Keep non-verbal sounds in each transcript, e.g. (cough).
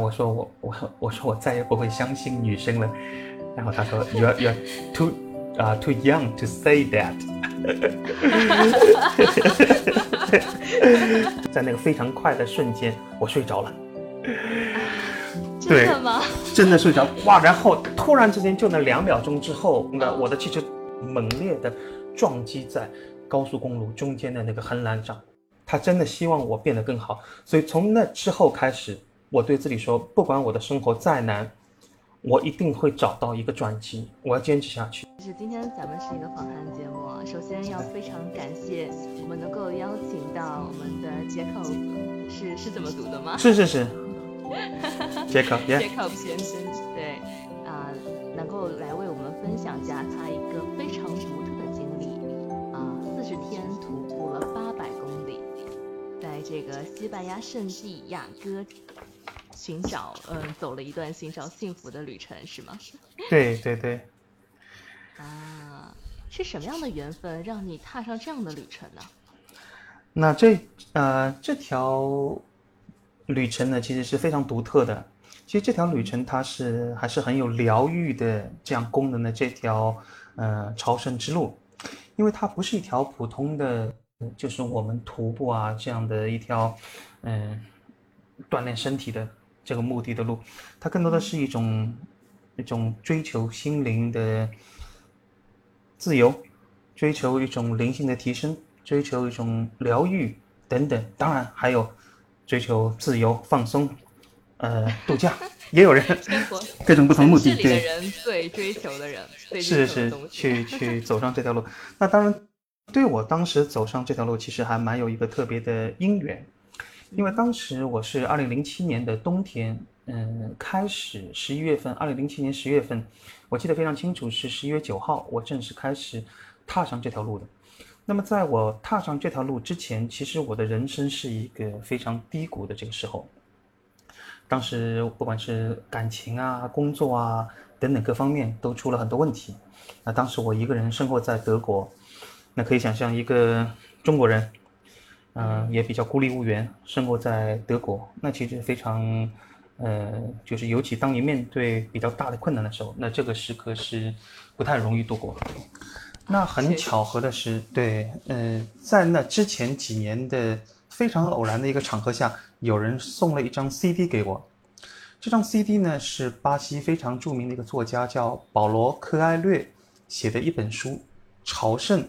我说我我我说我再也不会相信女生了。然后他说 You're you are too 啊 too young to say that。(laughs) 在那个非常快的瞬间，我睡着了。真的吗？真的睡着哇！然后突然之间，就那两秒钟之后，那我的汽车猛烈的撞击在高速公路中间的那个横栏上。他真的希望我变得更好，所以从那之后开始，我对自己说，不管我的生活再难，我一定会找到一个转机，我要坚持下去。就是今天咱们是一个访谈节目，首先要非常感谢我们能够邀请到我们的 Jacob，是是这么读的吗？(laughs) 是是是，Jacob，Jacob 先生，对，啊，能够来为我们分享一下他一个非常独特的经历，啊，四十天徒步了八百公里。在这个西班牙圣地雅哥寻找，嗯，走了一段寻找幸福的旅程，是吗？(laughs) 对对对。啊，是什么样的缘分让你踏上这样的旅程呢？那这呃这条旅程呢，其实是非常独特的。其实这条旅程它是还是很有疗愈的这样功能的这条呃朝圣之路，因为它不是一条普通的。就是我们徒步啊这样的一条，嗯，锻炼身体的这个目的的路，它更多的是一种一种追求心灵的自由，追求一种灵性的提升，追求一种疗愈等等。当然还有追求自由放松，呃，度假 (laughs) 也有人各种不同目的。对，人最追求的人，是是去去走上这条路。那当然。对我当时走上这条路，其实还蛮有一个特别的因缘，因为当时我是二零零七年的冬天，嗯，开始十一月份，二零零七年十月份，我记得非常清楚，是十一月九号，我正式开始踏上这条路的。那么在我踏上这条路之前，其实我的人生是一个非常低谷的这个时候，当时不管是感情啊、工作啊等等各方面都出了很多问题。那当时我一个人生活在德国。那可以想象，一个中国人，嗯，也比较孤立无援，生活在德国，那其实非常，呃，就是尤其当你面对比较大的困难的时候，那这个时刻是不太容易度过。那很巧合的是，对，呃，在那之前几年的非常偶然的一个场合下，有人送了一张 CD 给我。这张 CD 呢，是巴西非常著名的一个作家叫保罗·科埃略写的一本书《朝圣》。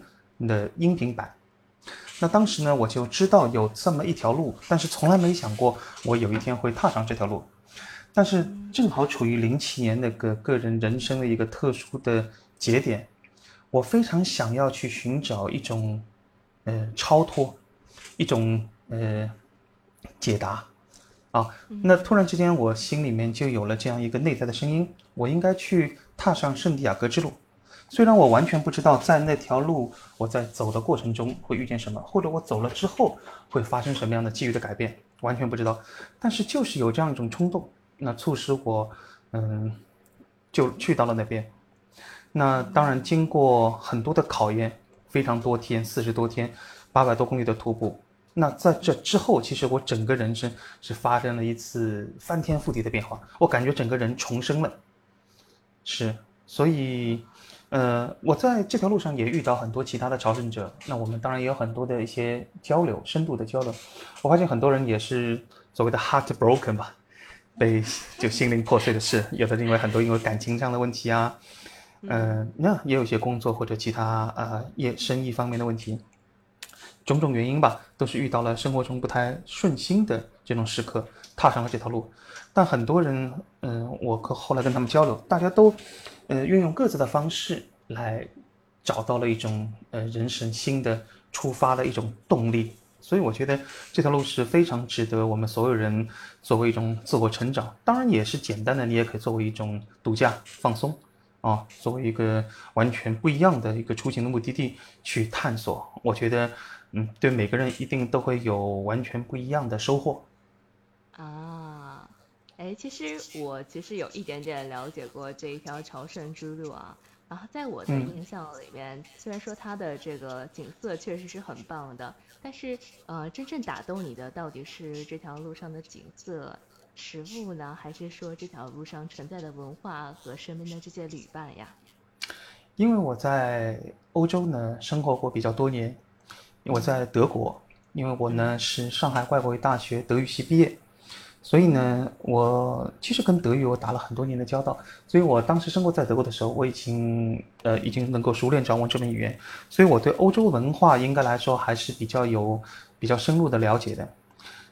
的音频版，那当时呢，我就知道有这么一条路，但是从来没想过我有一天会踏上这条路。但是正好处于零七年那个个人人生的一个特殊的节点，我非常想要去寻找一种，呃，超脱，一种呃解答，啊，那突然之间我心里面就有了这样一个内在的声音，我应该去踏上圣地亚哥之路。虽然我完全不知道在那条路我在走的过程中会遇见什么，或者我走了之后会发生什么样的机遇的改变，完全不知道。但是就是有这样一种冲动，那促使我，嗯，就去到了那边。那当然经过很多的考验，非常多天，四十多天，八百多公里的徒步。那在这之后，其实我整个人生是发生了一次翻天覆地的变化，我感觉整个人重生了。是，所以。呃，我在这条路上也遇到很多其他的朝圣者，那我们当然也有很多的一些交流，深度的交流。我发现很多人也是所谓的 heart broken 吧，被就心灵破碎的事，有的因为很多因为感情上的问题啊，嗯，那也有一些工作或者其他啊业生意方面的问题，种种原因吧，都是遇到了生活中不太顺心的这种时刻，踏上了这条路。但很多人，嗯，我后来跟他们交流，大家都。呃，运用各自的方式来找到了一种呃人生新的出发的一种动力，所以我觉得这条路是非常值得我们所有人作为一种自我成长，当然也是简单的，你也可以作为一种度假放松啊，作为一个完全不一样的一个出行的目的地去探索。我觉得，嗯，对每个人一定都会有完全不一样的收获啊。哎，其实我其实有一点点了解过这一条朝圣之路啊。然后在我的印象里面，虽然说它的这个景色确实是很棒的，但是呃，真正打动你的到底是这条路上的景色，食物呢，还是说这条路上存在的文化和身边的这些旅伴呀？因为我在欧洲呢生活过比较多年，我在德国，因为我呢是上海外国语大学德语系毕业，所以呢我其实跟德语我打了很多年的交道，所以我当时生活在德国的时候，我已经呃已经能够熟练掌握这门语言，所以我对欧洲文化应该来说还是比较有比较深入的了解的。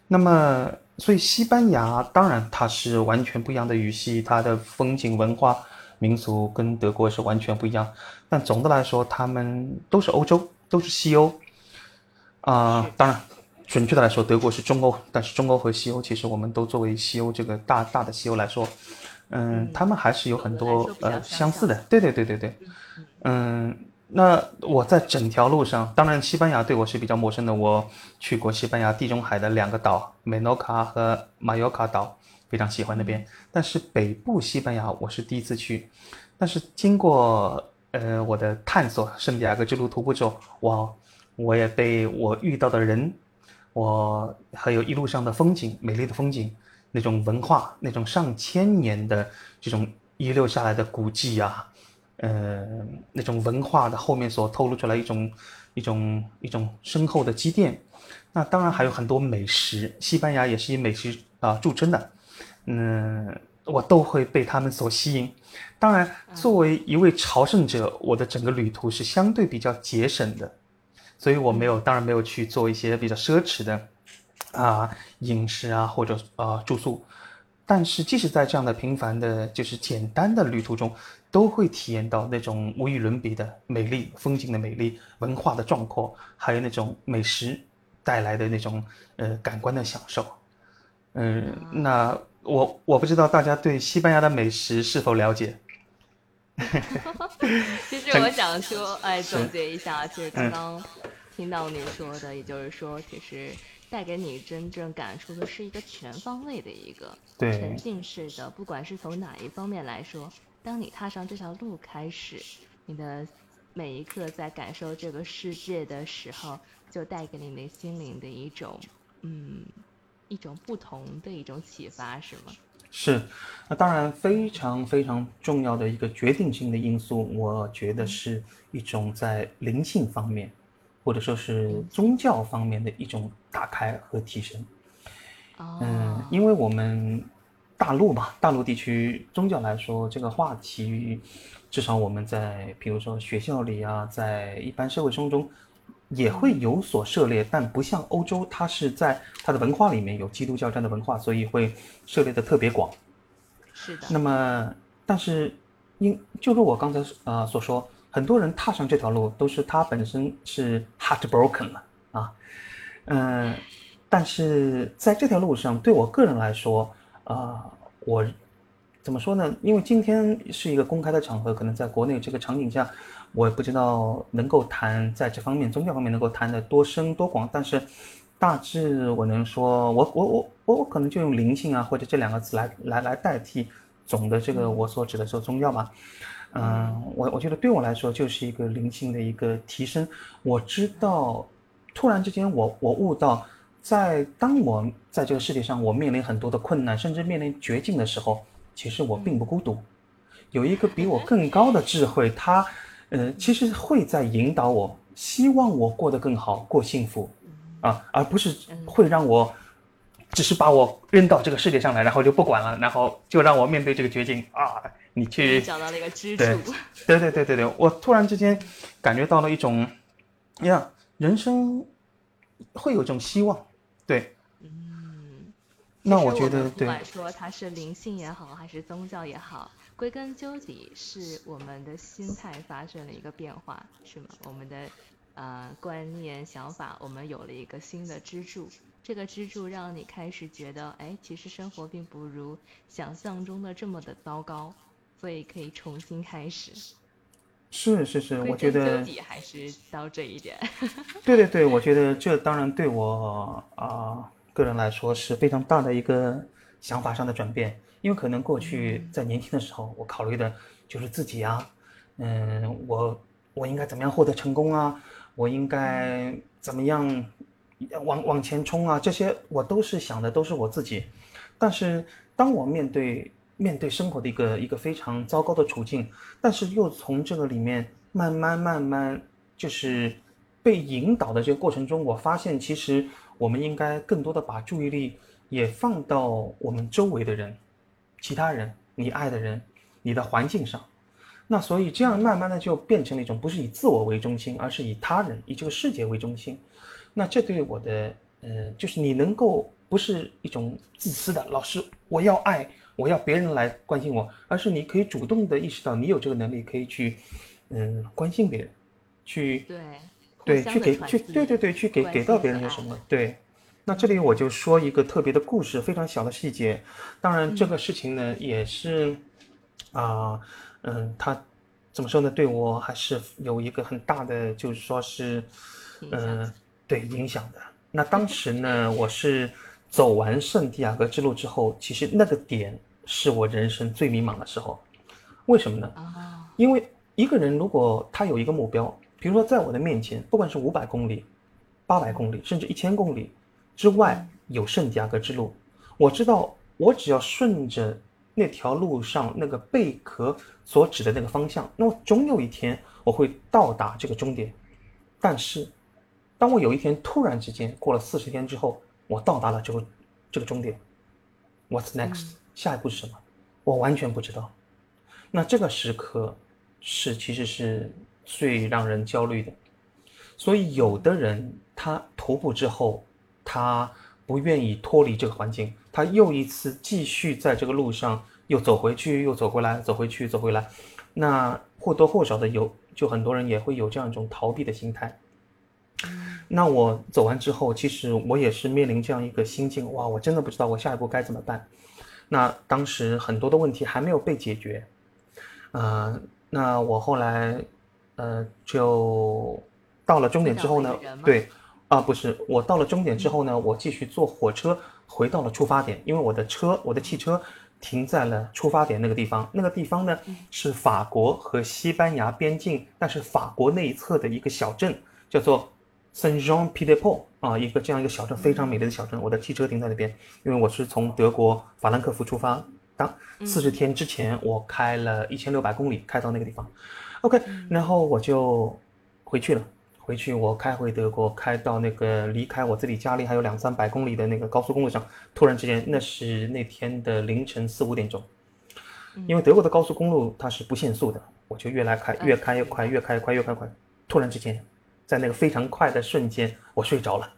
那么，所以西班牙当然它是完全不一样的语系，它的风景文化。民族跟德国是完全不一样，但总的来说，他们都是欧洲，都是西欧。啊，当然，准确的来说，德国是中欧，但是中欧和西欧，其实我们都作为西欧这个大大的西欧来说，嗯，他们还是有很多呃相似的。对对对对对，嗯，那我在整条路上，当然西班牙对我是比较陌生的，我去过西班牙地中海的两个岛，美诺卡和马约卡岛。非常喜欢那边，但是北部西班牙我是第一次去，但是经过呃我的探索，圣地亚哥之路徒步之后，哇，我也被我遇到的人，我还有一路上的风景，美丽的风景，那种文化，那种上千年的这种遗留下来的古迹啊，呃，那种文化的后面所透露出来一种一种一种深厚的积淀，那当然还有很多美食，西班牙也是以美食啊著称的。嗯，我都会被他们所吸引。当然，作为一位朝圣者，我的整个旅途是相对比较节省的，所以我没有，当然没有去做一些比较奢侈的啊饮食啊或者啊住宿。但是，即使在这样的平凡的、就是简单的旅途中，都会体验到那种无与伦比的美丽风景的美丽、文化的壮阔，还有那种美食带来的那种呃感官的享受。嗯，那。我我不知道大家对西班牙的美食是否了解。(laughs) 其实我想说，哎，总结一下，其实刚刚听到你说的，也就是说，其实带给你真正感触的是一个全方位的一个沉浸式的，不管是从哪一方面来说，当你踏上这条路开始，你的每一刻在感受这个世界的时候，就带给你的心灵的一种，嗯。一种不同的一种启发是吗？是，那当然非常非常重要的一个决定性的因素，我觉得是一种在灵性方面，或者说是宗教方面的一种打开和提升。嗯，因为我们大陆嘛，大陆地区宗教来说，这个话题，至少我们在比如说学校里啊，在一般社会生活中。也会有所涉猎，但不像欧洲，它是在它的文化里面有基督教这样的文化，所以会涉猎的特别广。是的。那么，但是，因就如我刚才呃所说，很多人踏上这条路都是他本身是 heartbroken 了啊，嗯，但是在这条路上，对我个人来说，啊，我怎么说呢？因为今天是一个公开的场合，可能在国内这个场景下。我也不知道能够谈在这方面宗教方面能够谈的多深多广，但是大致我能说，我我我我我可能就用灵性啊或者这两个词来来来代替总的这个我所指的说宗教吧。嗯，我我觉得对我来说就是一个灵性的一个提升。我知道，突然之间我我悟到，在当我在这个世界上我面临很多的困难，甚至面临绝境的时候，其实我并不孤独，有一个比我更高的智慧，他。嗯，其实会在引导我，希望我过得更好，过幸福，啊，而不是会让我，只是把我扔到这个世界上来，然后就不管了，然后就让我面对这个绝境啊，你去找到了一个支柱，对对对对对，我突然之间感觉到了一种，呀，人生会有种希望，对，嗯，那我觉得，不管说它是灵性也好，还是宗教也好。归根究底是我们的心态发生了一个变化，是吗？我们的呃观念想法，我们有了一个新的支柱，这个支柱让你开始觉得，哎，其实生活并不如想象中的这么的糟糕，所以可以重新开始。是是是，我觉得究底还是到这一点。对对对，我觉得这当然对我啊个人来说是非常大的一个想法上的转变。因为可能过去在年轻的时候，我考虑的就是自己啊，嗯，我我应该怎么样获得成功啊？我应该怎么样往往前冲啊？这些我都是想的都是我自己。但是当我面对面对生活的一个一个非常糟糕的处境，但是又从这个里面慢慢慢慢就是被引导的这个过程中，我发现其实我们应该更多的把注意力也放到我们周围的人、其他人、你爱的人、你的环境上。那所以这样慢慢的就变成了一种不是以自我为中心，而是以他人、以这个世界为中心。那这对我的呃，就是你能够不是一种自私的，老师我要爱，我要别人来关心我，而是你可以主动的意识到你有这个能力可以去嗯关心别人，去对对去给去对对对去给给到别人些什么对。那这里我就说一个特别的故事，非常小的细节。当然这个事情呢也是啊。嗯，他怎么说呢？对我还是有一个很大的，就是说是，嗯，对影响的。那当时呢，我是走完圣地亚哥之路之后，其实那个点是我人生最迷茫的时候。为什么呢？因为一个人如果他有一个目标，比如说在我的面前，不管是五百公里、八百公里，甚至一千公里之外有圣地亚哥之路，我知道我只要顺着。那条路上那个贝壳所指的那个方向，那么总有一天我会到达这个终点。但是，当我有一天突然之间过了四十天之后，我到达了这个这个终点，What's next？下一步是什么？我完全不知道。那这个时刻是其实是最让人焦虑的。所以，有的人他徒步之后，他不愿意脱离这个环境。他又一次继续在这个路上又走回去，又走回来，走回去，走回来。那或多或少的有，就很多人也会有这样一种逃避的心态。那我走完之后，其实我也是面临这样一个心境，哇，我真的不知道我下一步该怎么办。那当时很多的问题还没有被解决，呃，那我后来，呃，就到了终点之后呢，对，啊，不是，我到了终点之后呢，我继续坐火车。回到了出发点，因为我的车，我的汽车停在了出发点那个地方。那个地方呢，是法国和西班牙边境，但是法国那一侧的一个小镇，叫做 Saint Jean Pied de Port 啊，一个这样一个小镇，非常美丽的小镇。我的汽车停在那边，因为我是从德国法兰克福出发，当四十天之前，我开了一千六百公里开到那个地方。OK，然后我就回去了。回去，我开回德国，开到那个离开我自己家里还有两三百公里的那个高速公路上，突然之间，那是那天的凌晨四五点钟，因为德国的高速公路它是不限速的，我就越来开越开越快，越开越快越开快，突然之间，在那个非常快的瞬间，我睡着了。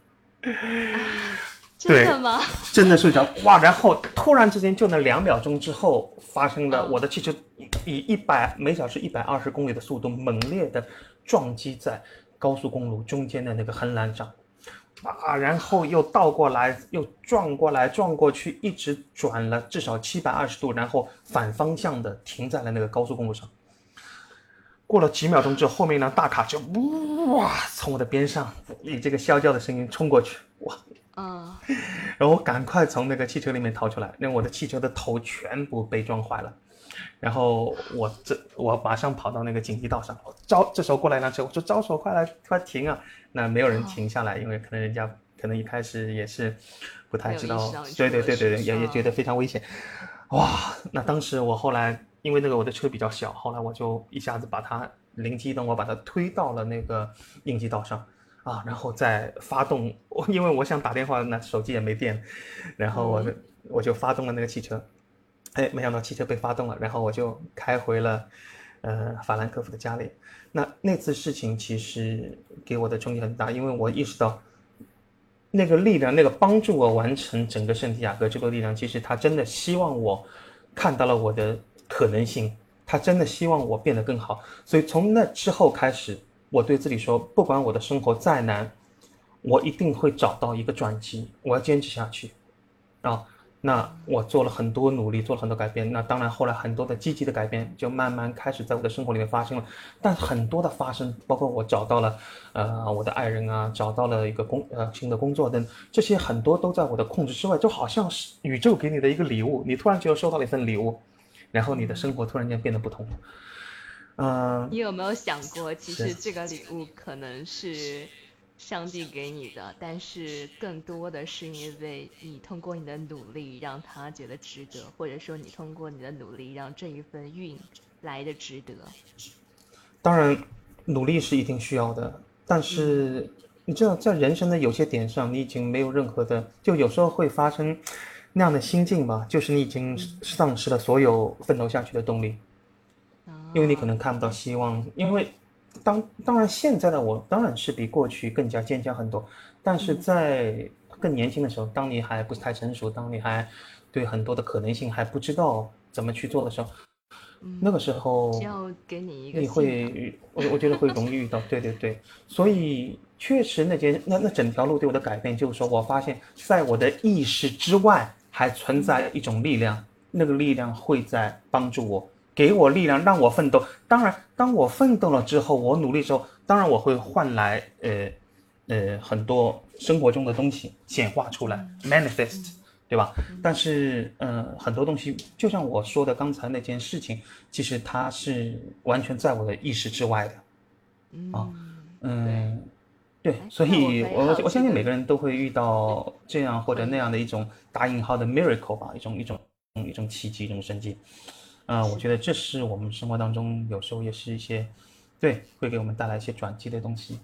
真的吗？(laughs) 真的睡着哇！然后突然之间，就那两秒钟之后，发生了我的汽车以一百每小时一百二十公里的速度猛烈的撞击在。高速公路中间的那个横栏上，啊，然后又倒过来，又撞过来，撞过去，一直转了至少七百二十度，然后反方向的停在了那个高速公路上。过了几秒钟之后，后面一辆大卡车哇从我的边上以这个啸叫的声音冲过去，哇，嗯，然后我赶快从那个汽车里面逃出来，那我的汽车的头全部被撞坏了。然后我这我马上跑到那个紧急道上，招这时候过来一辆车，我说招手快来快停啊！那没有人停下来，因为可能人家可能一开始也是不太知道，对对对对对，也也觉得非常危险。哇！那当时我后来因为那个我的车比较小，后来我就一下子把它灵机一动，我把它推到了那个应急道上啊，然后再发动，因为我想打电话，那手机也没电，然后我我就发动了那个汽车。哎，没想到汽车被发动了，然后我就开回了，呃，法兰克福的家里。那那次事情其实给我的冲击很大，因为我意识到，那个力量，那个帮助我完成整个圣地亚哥这个力量，其实他真的希望我看到了我的可能性，他真的希望我变得更好。所以从那之后开始，我对自己说，不管我的生活再难，我一定会找到一个转机，我要坚持下去，啊。那我做了很多努力，做了很多改变。那当然，后来很多的积极的改变就慢慢开始在我的生活里面发生了。但很多的发生，包括我找到了，呃，我的爱人啊，找到了一个工呃新的工作等，这些很多都在我的控制之外，就好像是宇宙给你的一个礼物，你突然就收到了一份礼物，然后你的生活突然间变得不同。嗯，你有没有想过，其实这个礼物可能是？上帝给你的，但是更多的是因为你通过你的努力让他觉得值得，或者说你通过你的努力让这一份运来的值得。当然，努力是一定需要的，但是你知道，在人生的有些点上，你已经没有任何的，就有时候会发生那样的心境吧，就是你已经丧失了所有奋斗下去的动力，因为你可能看不到希望，因为。当当然，现在的我当然是比过去更加坚强很多，但是在更年轻的时候，当你还不是太成熟，当你还对很多的可能性还不知道怎么去做的时候，那个时候要给你一个，你会我我觉得会容易遇到，(laughs) 对对对，所以确实那件那那整条路对我的改变，就是说我发现在我的意识之外还存在一种力量，那个力量会在帮助我。给我力量，让我奋斗。当然，当我奋斗了之后，我努力之后，当然我会换来呃呃很多生活中的东西显化出来，manifest，对吧？但是，嗯，很多东西，就像我说的刚才那件事情，其实它是完全在我的意识之外的。啊，嗯，对，所以我我相信每个人都会遇到这样或者那样的一种打引号的 miracle 吧，一种一种一种奇迹，一种神迹。啊，我觉得这是我们生活当中有时候也是一些，对，会给我们带来一些转机的东西。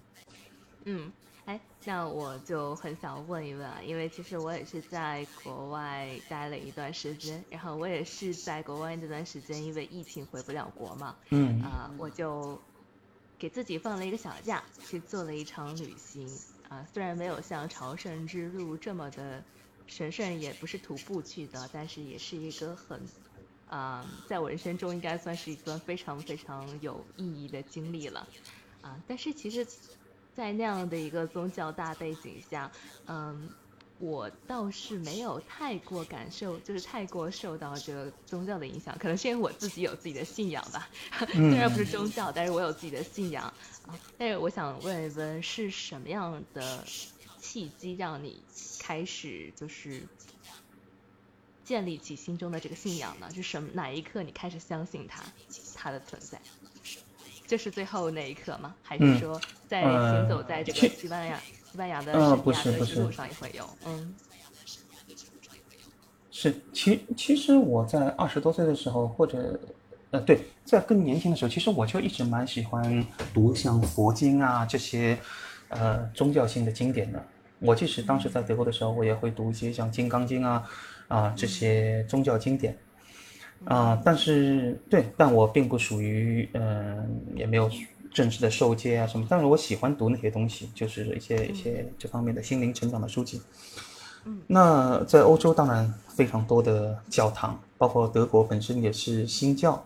嗯，哎，那我就很想问一问啊，因为其实我也是在国外待了一段时间，然后我也是在国外这段时间，因为疫情回不了国嘛，嗯，啊，我就给自己放了一个小假，去做了一场旅行。啊，虽然没有像朝圣之路这么的神圣，也不是徒步去的，但是也是一个很。啊，在我人生中应该算是一段非常非常有意义的经历了，啊，但是其实，在那样的一个宗教大背景下，嗯，我倒是没有太过感受，就是太过受到这个宗教的影响，可能是因为我自己有自己的信仰吧，虽然不是宗教，但是我有自己的信仰啊。但是我想问一问，是什么样的契机让你开始就是？建立起心中的这个信仰呢？是什么？哪一刻你开始相信它，它的存在？就是最后那一刻吗？还是说在行走在这个西班牙、西班牙的圣地亚哥之路上也会有？嗯，是，其其实我在二十多岁的时候，或者呃，对，在更年轻的时候，其实我就一直蛮喜欢读像佛经啊这些呃宗教性的经典的。我即使当时在德国的时候，我也会读一些像《金刚经》啊。啊，这些宗教经典，啊，但是对，但我并不属于，嗯，也没有正式的受戒啊什么，但是我喜欢读那些东西，就是一些一些这方面的心灵成长的书籍。嗯，那在欧洲当然非常多的教堂，包括德国本身也是新教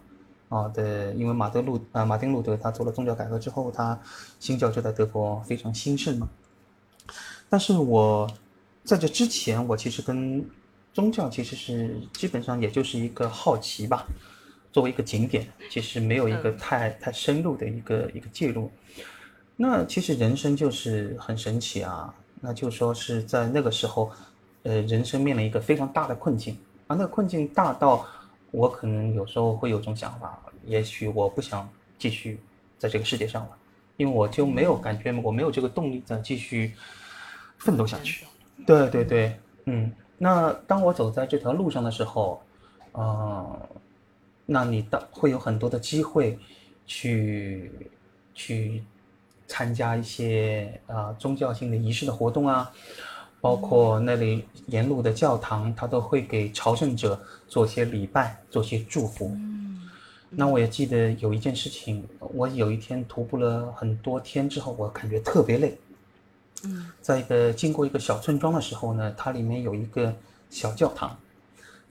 啊的，因为马德路啊马丁路德他做了宗教改革之后，他新教就在德国非常兴盛嘛。但是我在这之前，我其实跟宗教其实是基本上也就是一个好奇吧，作为一个景点，其实没有一个太太深入的一个一个介入。那其实人生就是很神奇啊，那就说是在那个时候，呃，人生面临一个非常大的困境，啊那个困境大到我可能有时候会有种想法，也许我不想继续在这个世界上了，因为我就没有感觉，我没有这个动力再继续奋斗下去。对对对，嗯。那当我走在这条路上的时候，呃，那你当会有很多的机会，去去参加一些啊宗教性的仪式的活动啊，包括那里沿路的教堂，他都会给朝圣者做些礼拜，做些祝福。那我也记得有一件事情，我有一天徒步了很多天之后，我感觉特别累。在一个经过一个小村庄的时候呢，它里面有一个小教堂，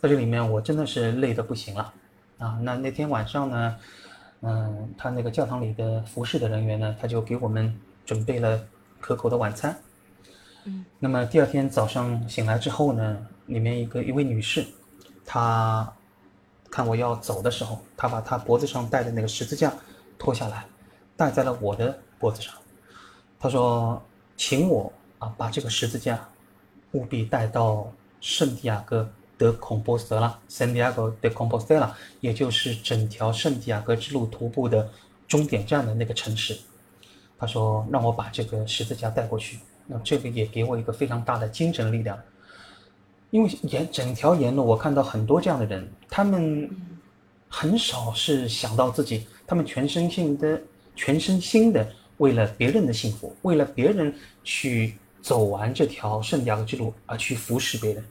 在这里面我真的是累得不行了啊！那那天晚上呢，嗯，他那个教堂里的服侍的人员呢，他就给我们准备了可口的晚餐。嗯，那么第二天早上醒来之后呢，里面一个一位女士，她看我要走的时候，她把她脖子上戴的那个十字架脱下来，戴在了我的脖子上。她说。请我啊，把这个十字架务必带到圣地亚哥德孔波斯特拉 （Santiago de Compostela），也就是整条圣地亚哥之路徒步的终点站的那个城市。他说让我把这个十字架带过去，那这个也给我一个非常大的精神力量。因为沿整条沿路，我看到很多这样的人，他们很少是想到自己，他们全身心的、全身心的为了别人的幸福，为了别人去走完这条圣地亚哥之路而去服侍别人。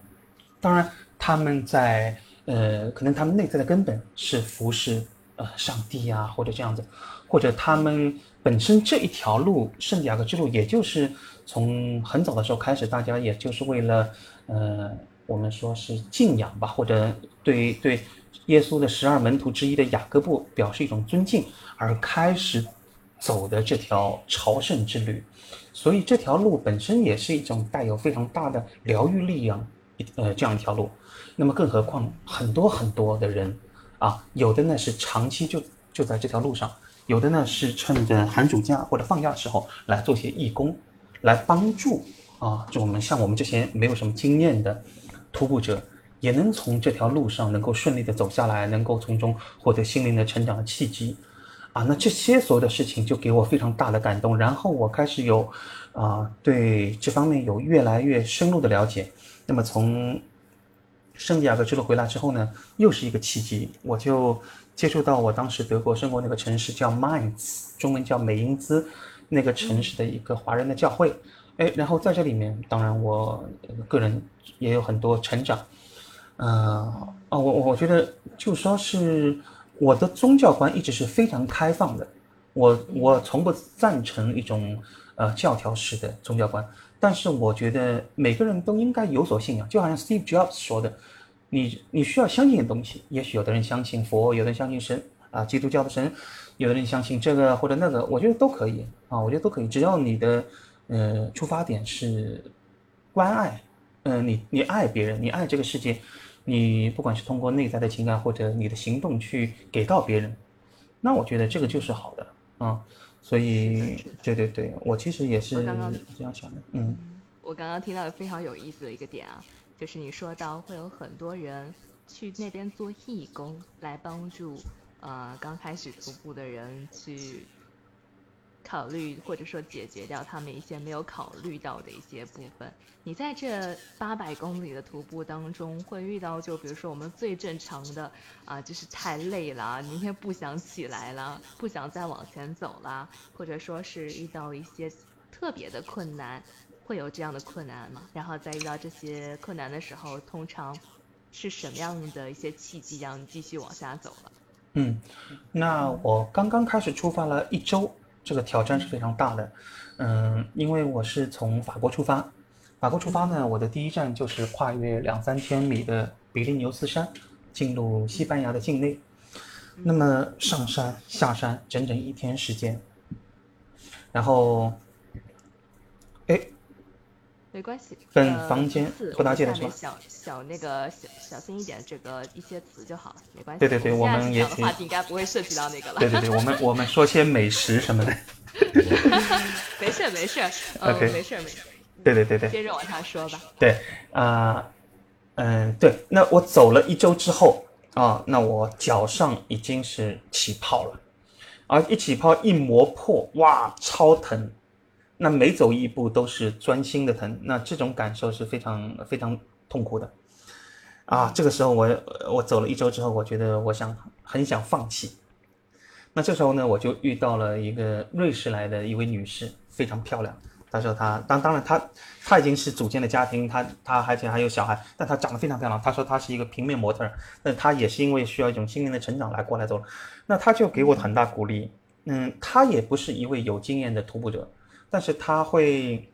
当然，他们在呃，可能他们内在的根本是服侍呃上帝呀，或者这样子，或者他们本身这一条路圣地亚哥之路，也就是从很早的时候开始，大家也就是为了呃。我们说是敬仰吧，或者对对耶稣的十二门徒之一的雅各布表示一种尊敬，而开始走的这条朝圣之旅，所以这条路本身也是一种带有非常大的疗愈力量，呃，这样一条路。那么更何况很多很多的人啊，有的呢是长期就就在这条路上，有的呢是趁着寒暑假或者放假的时候来做些义工，来帮助啊，就我们像我们这些没有什么经验的。徒步者也能从这条路上能够顺利的走下来，能够从中获得心灵的成长的契机，啊，那这些所有的事情就给我非常大的感动，然后我开始有，啊，对这方面有越来越深入的了解。那么从圣地亚哥之路回来之后呢，又是一个契机，我就接触到我当时德国生活那个城市叫 Mainz，中文叫美因兹，那个城市的一个华人的教会。哎，然后在这里面，当然我个人也有很多成长，嗯，啊，我我觉得就说是我的宗教观一直是非常开放的，我我从不赞成一种呃教条式的宗教观，但是我觉得每个人都应该有所信仰，就好像 Steve Jobs 说的，你你需要相信的东西，也许有的人相信佛，有的人相信神啊，基督教的神，有的人相信这个或者那个，我觉得都可以啊，我觉得都可以，只要你的。呃，出发点是关爱，嗯，你你爱别人，你爱这个世界，你不管是通过内在的情感或者你的行动去给到别人，那我觉得这个就是好的啊。所以，对对对，我其实也是这样想的。嗯，我刚刚听到的非常有意思的一个点啊，就是你说到会有很多人去那边做义工，来帮助呃刚开始徒步的人去。考虑或者说解决掉他们一些没有考虑到的一些部分。你在这八百公里的徒步当中，会遇到就比如说我们最正常的啊，就是太累了，明天不想起来了，不想再往前走了，或者说是遇到一些特别的困难，会有这样的困难吗？然后在遇到这些困难的时候，通常是什么样的一些契机让你继续往下走了？嗯，那我刚刚开始出发了一周。这个挑战是非常大的，嗯，因为我是从法国出发，法国出发呢，我的第一站就是跨越两三千米的比利牛斯山，进入西班牙的境内，那么上山下山整整一天时间，然后，没关系，分房间不搭界的是吧？小小那个小小心一点，这个一些词就好了，没关系。对对对，我们也话题应该不会涉及到那个了。对对对，我们我们说些美食什么的。(laughs) 没事没事，OK，没事没事。对对对对，接着往下说吧。对啊，嗯，对，那我走了一周之后啊，那我脚上已经是起泡了，而一起泡一磨破，哇，超疼。那每走一步都是钻心的疼，那这种感受是非常非常痛苦的，啊，这个时候我我走了一周之后，我觉得我想很想放弃。那这时候呢，我就遇到了一个瑞士来的一位女士，非常漂亮。她说她当当然她她已经是组建了家庭，她她而且还有小孩，但她长得非常漂亮。她说她是一个平面模特，那她也是因为需要一种心灵的成长来过来走。那她就给我很大鼓励。嗯，她也不是一位有经验的徒步者。但是他会，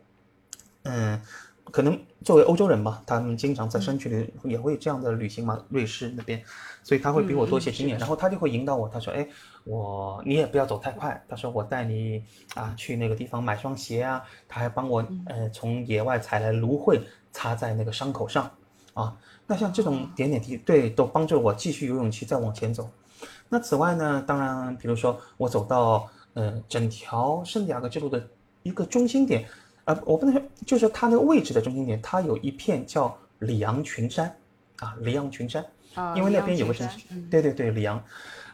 嗯，可能作为欧洲人吧，他们经常在山区里也会这样的旅行嘛，瑞士那边，所以他会比我多一些经验，然后他就会引导我，他说，哎，我你也不要走太快，他说我带你啊去那个地方买双鞋啊，他还帮我呃从野外采来芦荟擦在那个伤口上，啊，那像这种点点滴滴，对，都帮助我继续有勇气再往前走。那此外呢，当然，比如说我走到呃整条圣地亚哥之路的。一个中心点，呃，我不能说，就是它那个位置的中心点，它有一片叫里昂群山，啊，里昂群山，因为那边有个城市，对对对，里昂，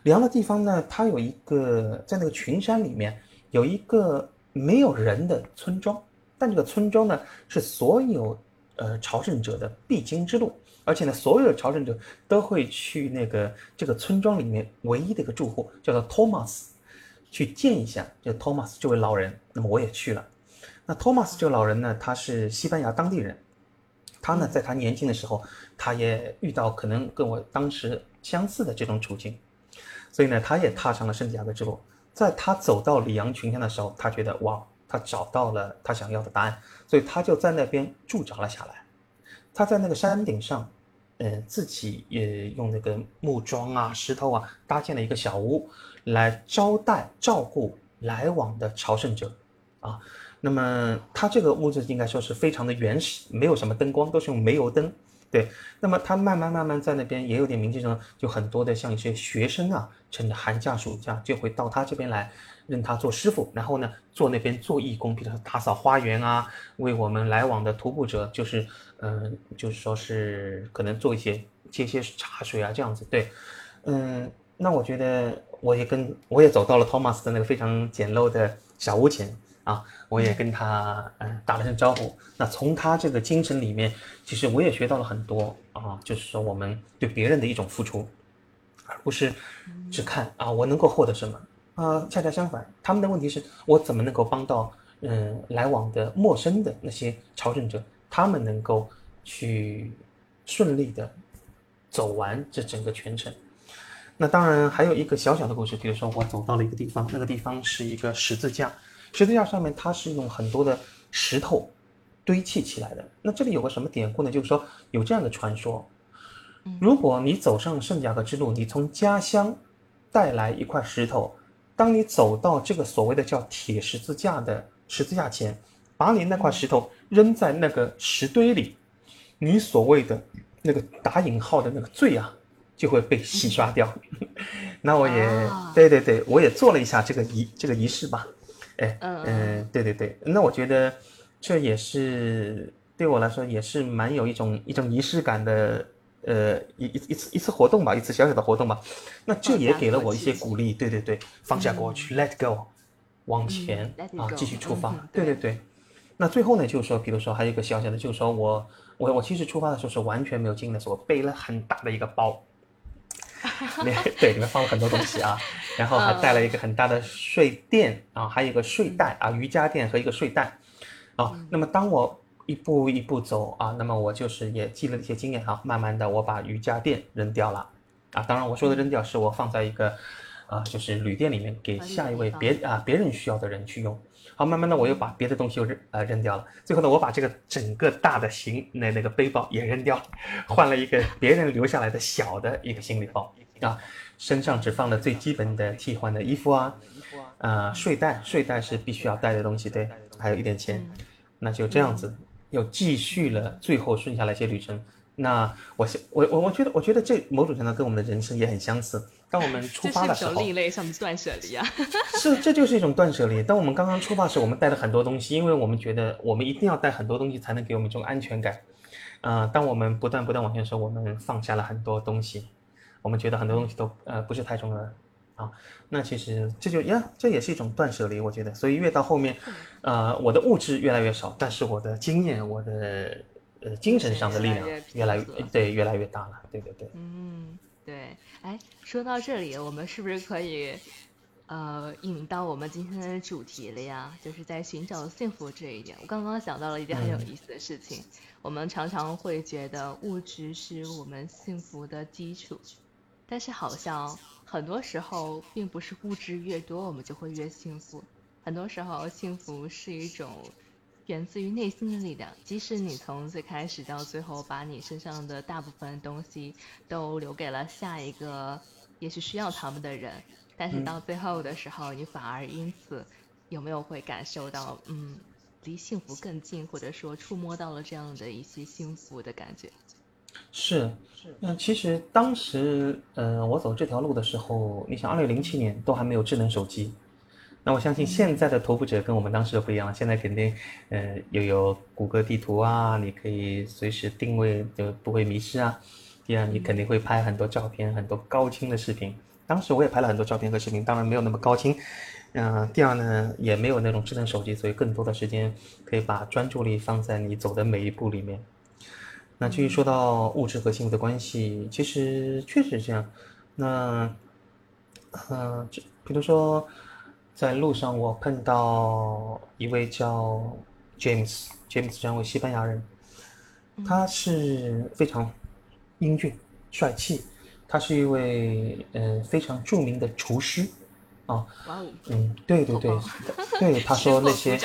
里昂的地方呢，它有一个在那个群山里面有一个没有人的村庄，但这个村庄呢是所有呃朝圣者的必经之路，而且呢，所有的朝圣者都会去那个这个村庄里面唯一的一个住户叫做 Thomas 去见一下，就 Thomas 这位老人。那么我也去了。那 Thomas 这个老人呢，他是西班牙当地人，他呢在他年轻的时候，他也遇到可能跟我当时相似的这种处境，所以呢，他也踏上了圣地亚哥之路。在他走到里昂群山的时候，他觉得哇，他找到了他想要的答案，所以他就在那边驻扎了下来。他在那个山顶上，呃，自己也用那个木桩啊、石头啊搭建了一个小屋，来招待、照顾来往的朝圣者，啊。那么它这个屋子应该说是非常的原始，没有什么灯光，都是用煤油灯。对，那么他慢慢慢慢在那边也有点名气上，就很多的像一些学生啊，趁着寒假暑假就会到他这边来，认他做师傅，然后呢做那边做义工，比如说打扫花园啊，为我们来往的徒步者，就是嗯，就是说是可能做一些接些茶水啊这样子。对，嗯，那我觉得我也跟我也走到了 Thomas 的那个非常简陋的小屋前。啊，我也跟他嗯打了声招呼。那从他这个精神里面，其实我也学到了很多啊，就是说我们对别人的一种付出，而不是只看啊我能够获得什么啊。恰恰相反，他们的问题是我怎么能够帮到嗯来往的陌生的那些朝圣者，他们能够去顺利的走完这整个全程。那当然还有一个小小的故事，比如说我走到了一个地方，那个地方是一个十字架。十字架上面它是用很多的石头堆砌起来的。那这里有个什么典故呢？就是说有这样的传说：如果你走上圣甲格之路，你从家乡带来一块石头，当你走到这个所谓的叫铁十字架的十字架前，把你那块石头扔在那个石堆里，你所谓的那个打引号的那个罪啊，就会被洗刷掉。(laughs) 那我也对对对，我也做了一下这个仪这个仪式吧。哎，嗯，对对对，那我觉得这也是对我来说也是蛮有一种一种仪式感的，呃，一一一次一次活动吧，一次小小的活动吧。那这也给了我一些鼓励，对对对，放下过去，Let go，往前啊，继续出发。对对对，那最后呢，就是说，比如说还有一个小小的，就是说我我我其实出发的时候是完全没有经验的，我背了很大的一个包。(laughs) 对，里面放了很多东西啊，然后还带了一个很大的睡垫啊，还有一个睡袋啊，瑜伽垫和一个睡袋啊。那么当我一步一步走啊，那么我就是也积了一些经验啊，慢慢的我把瑜伽垫扔掉了啊。当然我说的扔掉是我放在一个啊，就是旅店里面给下一位别啊别人需要的人去用。好，慢慢的我又把别的东西又扔呃扔掉了。最后呢，我把这个整个大的行那那个背包也扔掉了，换了一个别人留下来的小的一个行李包。啊，身上只放了最基本的替换的衣服啊，啊，睡袋，睡袋是必须要带的东西，对，还有一点钱，那就这样子，又继续了最后剩下来一些旅程。那我我我我觉得，我觉得这某种程度跟我们的人生也很相似。当我们出发的时候，另类，像断舍离啊。(laughs) 是，这就是一种断舍离。当我们刚刚出发时，我们带了很多东西，因为我们觉得我们一定要带很多东西才能给我们一种安全感。啊，当我们不断不断往前的时候，我们放下了很多东西。我们觉得很多东西都呃不是太重要啊，那其实这就呀，这也是一种断舍离，我觉得。所以越到后面，呃，我的物质越来越少，但是我的经验，我的呃精神上的力量越来越对越来越大了，对对对。嗯，对。哎，说到这里，我们是不是可以呃引到我们今天的主题了呀？就是在寻找幸福这一点，我刚刚想到了一件很有意思的事情。我们常常会觉得物质是我们幸福的基础。但是好像很多时候并不是物质越多我们就会越幸福，很多时候幸福是一种源自于内心的力量。即使你从最开始到最后把你身上的大部分东西都留给了下一个也许需要他们的人，但是到最后的时候，你反而因此有没有会感受到嗯离幸福更近，或者说触摸到了这样的一些幸福的感觉？是，那其实当时，呃，我走这条路的时候，你想，二零零七年都还没有智能手机，那我相信现在的徒步者跟我们当时的不一样，现在肯定，呃，又有谷歌地图啊，你可以随时定位，就不会迷失啊。第二，你肯定会拍很多照片，很多高清的视频。当时我也拍了很多照片和视频，当然没有那么高清。嗯，第二呢，也没有那种智能手机，所以更多的时间可以把专注力放在你走的每一步里面。那至于说到物质和幸福的关系，其实确实是这样。那，嗯，这比如说，在路上我碰到一位叫 James，James 这样位西班牙人，他是非常英俊帅气，他是一位嗯非常著名的厨师。啊，嗯，对对对，对，他说那些，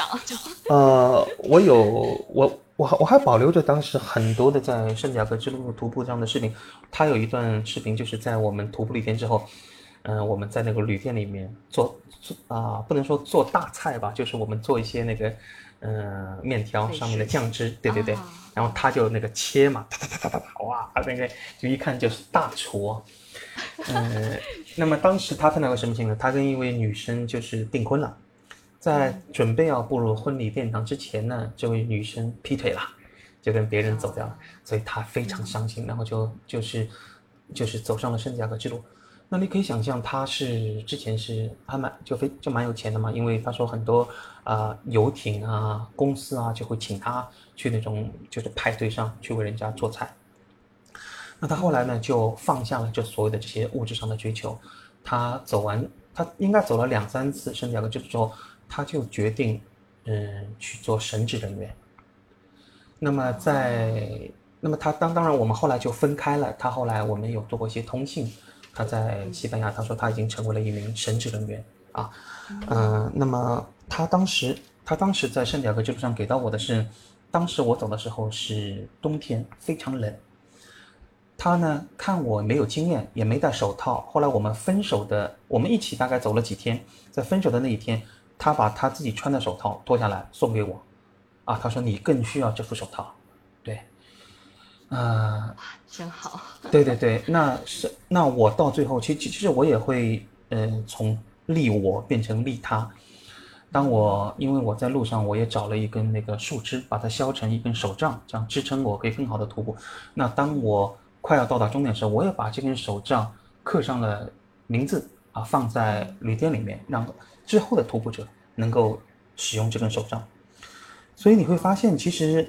呃，我有我我我还保留着当时很多的在圣地亚哥之路徒步这样的视频，他有一段视频就是在我们徒步了一天之后，嗯，我们在那个旅店里面做做啊，不能说做大菜吧，就是我们做一些那个嗯面条上面的酱汁，对对对，然后他就那个切嘛，啪啪啪啪啪，哇，那个就一看就是大厨。嗯，(laughs) 那么当时他碰到个什么情况？他跟一位女生就是订婚了，在准备要步入婚礼殿堂之前呢，这位女生劈腿了，就跟别人走掉了，所以他非常伤心，然后就就是就是走上了圣地亚哥之路。那你可以想象，他是之前是还蛮就非就蛮有钱的嘛，因为他说很多啊游艇啊公司啊就会请他去那种就是派对上去为人家做菜。那他后来呢，就放下了这所有的这些物质上的追求，他走完，他应该走了两三次圣地亚哥之后，他就决定，嗯，去做神职人员。那么在，那么他当当然我们后来就分开了，他后来我们有做过一些通信，他在西班牙，他说他已经成为了一名神职人员啊，嗯，那么他当时他当时在圣地亚哥之路上给到我的是，当时我走的时候是冬天，非常冷。他呢，看我没有经验，也没戴手套。后来我们分手的，我们一起大概走了几天，在分手的那一天，他把他自己穿的手套脱下来送给我，啊，他说你更需要这副手套，对，啊，真好。对对对，那是那我到最后，其实其实我也会，呃，从利我变成利他。当我因为我在路上，我也找了一根那个树枝，把它削成一根手杖，这样支撑我可以更好的徒步。那当我快要到达终点时，我也把这根手杖刻上了名字啊，放在旅店里面，让之后的徒步者能够使用这根手杖。所以你会发现，其实，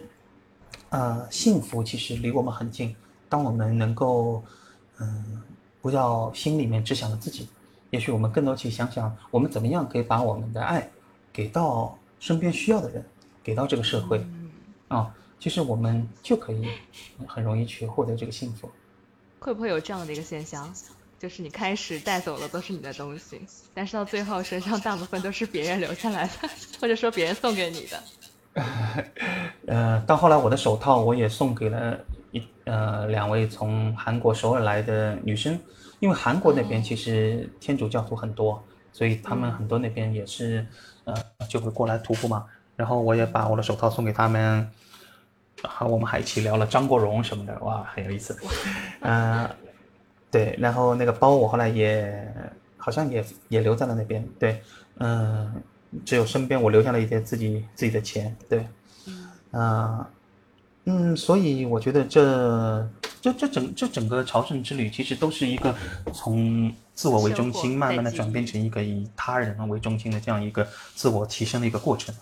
呃，幸福其实离我们很近。当我们能够，嗯，不要心里面只想着自己，也许我们更多去想想，我们怎么样可以把我们的爱给到身边需要的人，给到这个社会，啊。其实我们就可以很容易去获得这个幸福。会不会有这样的一个现象，就是你开始带走的都是你的东西，但是到最后身上大部分都是别人留下来的，或者说别人送给你的？(laughs) 呃，到后来我的手套我也送给了一呃两位从韩国首尔来的女生，因为韩国那边其实天主教徒很多，所以他们很多那边也是呃就会过来徒步嘛。然后我也把我的手套送给他们。好，我们还一起聊了张国荣什么的，哇，很有意思。嗯，(laughs) 对，然后那个包我后来也好像也也留在了那边。对，嗯，只有身边我留下了一些自己自己的钱。对，嗯，嗯，所以我觉得这这这整这整个朝圣之旅其实都是一个从自我为中心，慢慢的转变成一个以他人为中心的这样一个自我提升的一个过程。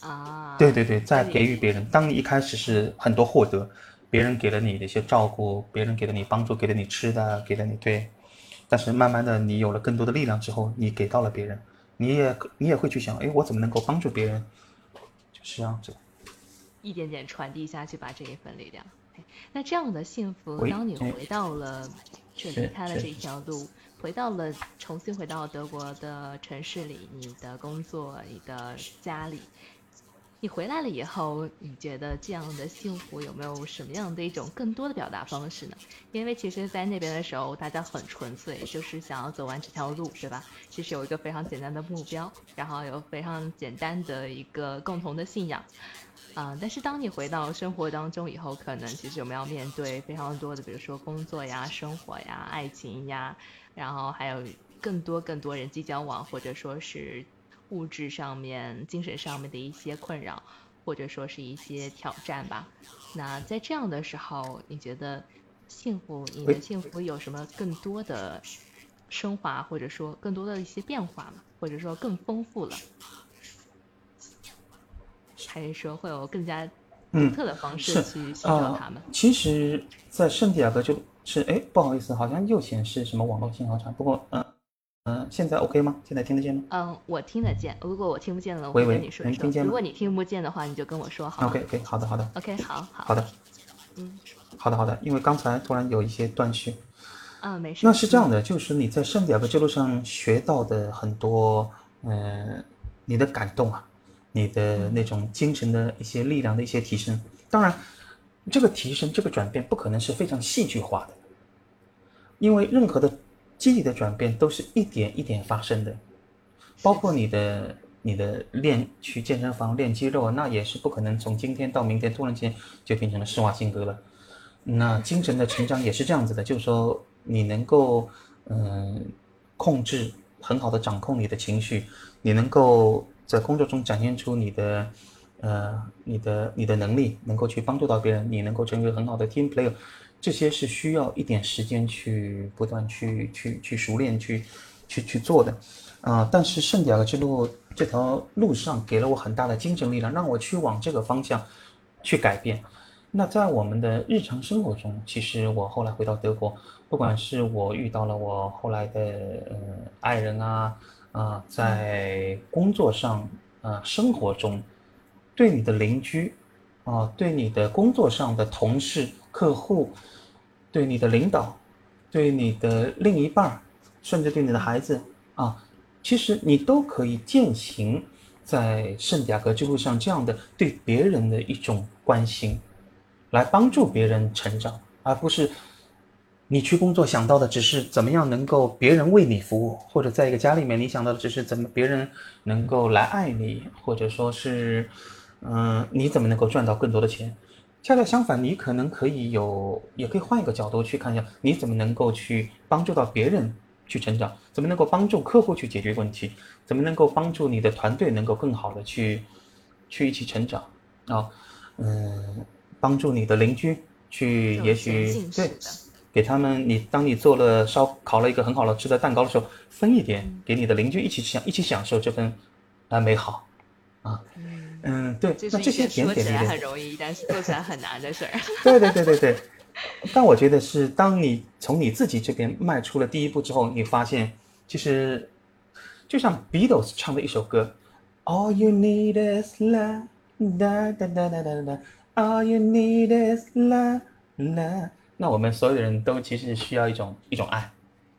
啊，对对对，在给予别人。当你一开始是很多获得，别人给了你的一些照顾，别人给了你帮助，给了你吃的，给了你对。但是慢慢的，你有了更多的力量之后，你给到了别人，你也你也会去想，哎，我怎么能够帮助别人？就是这样子，一点点传递下去，把这一份力量。那这样的幸福，当你回到了，就离开了这条路，回到了重新回到德国的城市里，你的工作，你的家里。你回来了以后，你觉得这样的幸福有没有什么样的一种更多的表达方式呢？因为其实，在那边的时候，大家很纯粹，就是想要走完这条路，对吧？其实有一个非常简单的目标，然后有非常简单的一个共同的信仰，啊。但是当你回到生活当中以后，可能其实我们要面对非常多的，比如说工作呀、生活呀、爱情呀，然后还有更多更多人际交往，或者说是。物质上面、精神上面的一些困扰，或者说是一些挑战吧。那在这样的时候，你觉得幸福？你的幸福有什么更多的升华，或者说更多的一些变化吗，或者说更丰富了，还是说会有更加独特的方式去欣赏他们？其实，在圣地亚哥就是哎，不好意思，好像又显示什么网络信号差。不过，嗯嗯，现在 OK 吗？现在听得见吗？嗯，我听得见。如果我听不见了，我跟你说一声。如果你听不见的话，你就跟我说好。OK OK，好的好的。OK，好好好的，嗯，好的好的，因为刚才突然有一些断续。啊，没事。那是这样的，就是你在圣地亚哥之路上学到的很多，嗯，你的感动啊，你的那种精神的一些力量的一些提升。当然，这个提升、这个转变不可能是非常戏剧化的，因为任何的积极的转变都是一点一点发生的，包括你的、你的练去健身房练肌肉，那也是不可能从今天到明天突然间就变成了施瓦辛格了。那精神的成长也是这样子的，就是说。你能够嗯控制很好的掌控你的情绪，你能够在工作中展现出你的呃你的你的能力，能够去帮助到别人，你能够成为很好的 team player，这些是需要一点时间去不断去去去熟练去去去做的啊。但是圣地亚哥之路这条路上给了我很大的精神力量，让我去往这个方向去改变。那在我们的日常生活中，其实我后来回到德国。不管是我遇到了我后来的呃爱人啊啊，在工作上啊生活中，对你的邻居啊，对你的工作上的同事、客户，对你的领导，对你的另一半，甚至对你的孩子啊，其实你都可以践行在圣地亚哥之路上这样的对别人的一种关心，来帮助别人成长，而不是。你去工作想到的只是怎么样能够别人为你服务，或者在一个家里面你想到的只是怎么别人能够来爱你，或者说是，嗯，你怎么能够赚到更多的钱？恰恰相反，你可能可以有，也可以换一个角度去看一下，你怎么能够去帮助到别人去成长？怎么能够帮助客户去解决问题？怎么能够帮助你的团队能够更好的去，去一起成长？啊，嗯，帮助你的邻居去，也许对。给他们，你当你做了烧烤了一个很好的吃的蛋糕的时候，分一点给你的邻居一起享一起享受这份啊美好，啊，嗯，对，那这些点点起来很容易，但是做起来很难的事儿。(laughs) 对对对对对，但我觉得是当你从你自己这边迈出了第一步之后，你发现其实就像 Beatles 唱的一首歌，All you need is love，哒哒哒哒哒哒，All you need is love，love。那我们所有的人都其实需要一种一种爱，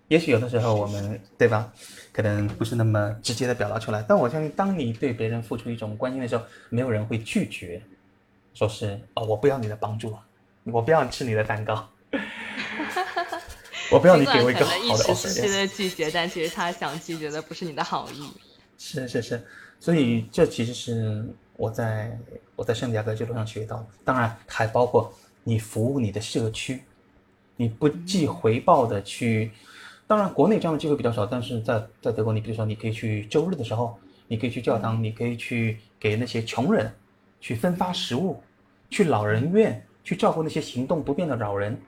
也许有的时候我们 (laughs) 对吧，可能不是那么直接的表达出来，但我相信当你对别人付出一种关心的时候，没有人会拒绝，说是哦，我不要你的帮助，我不要吃你的蛋糕，(laughs) 我不要你给我一个好的 offer。一时的拒绝，但其实他想拒绝的不是你的好意。是是是，所以这其实是我在我在圣地亚哥这路上学到的，当然还包括。你服务你的社区，你不计回报的去，当然国内这样的机会比较少，但是在在德国，你比如说你可以去周日的时候，你可以去教堂，你可以去给那些穷人去分发食物，去老人院去照顾那些行动不便的老人，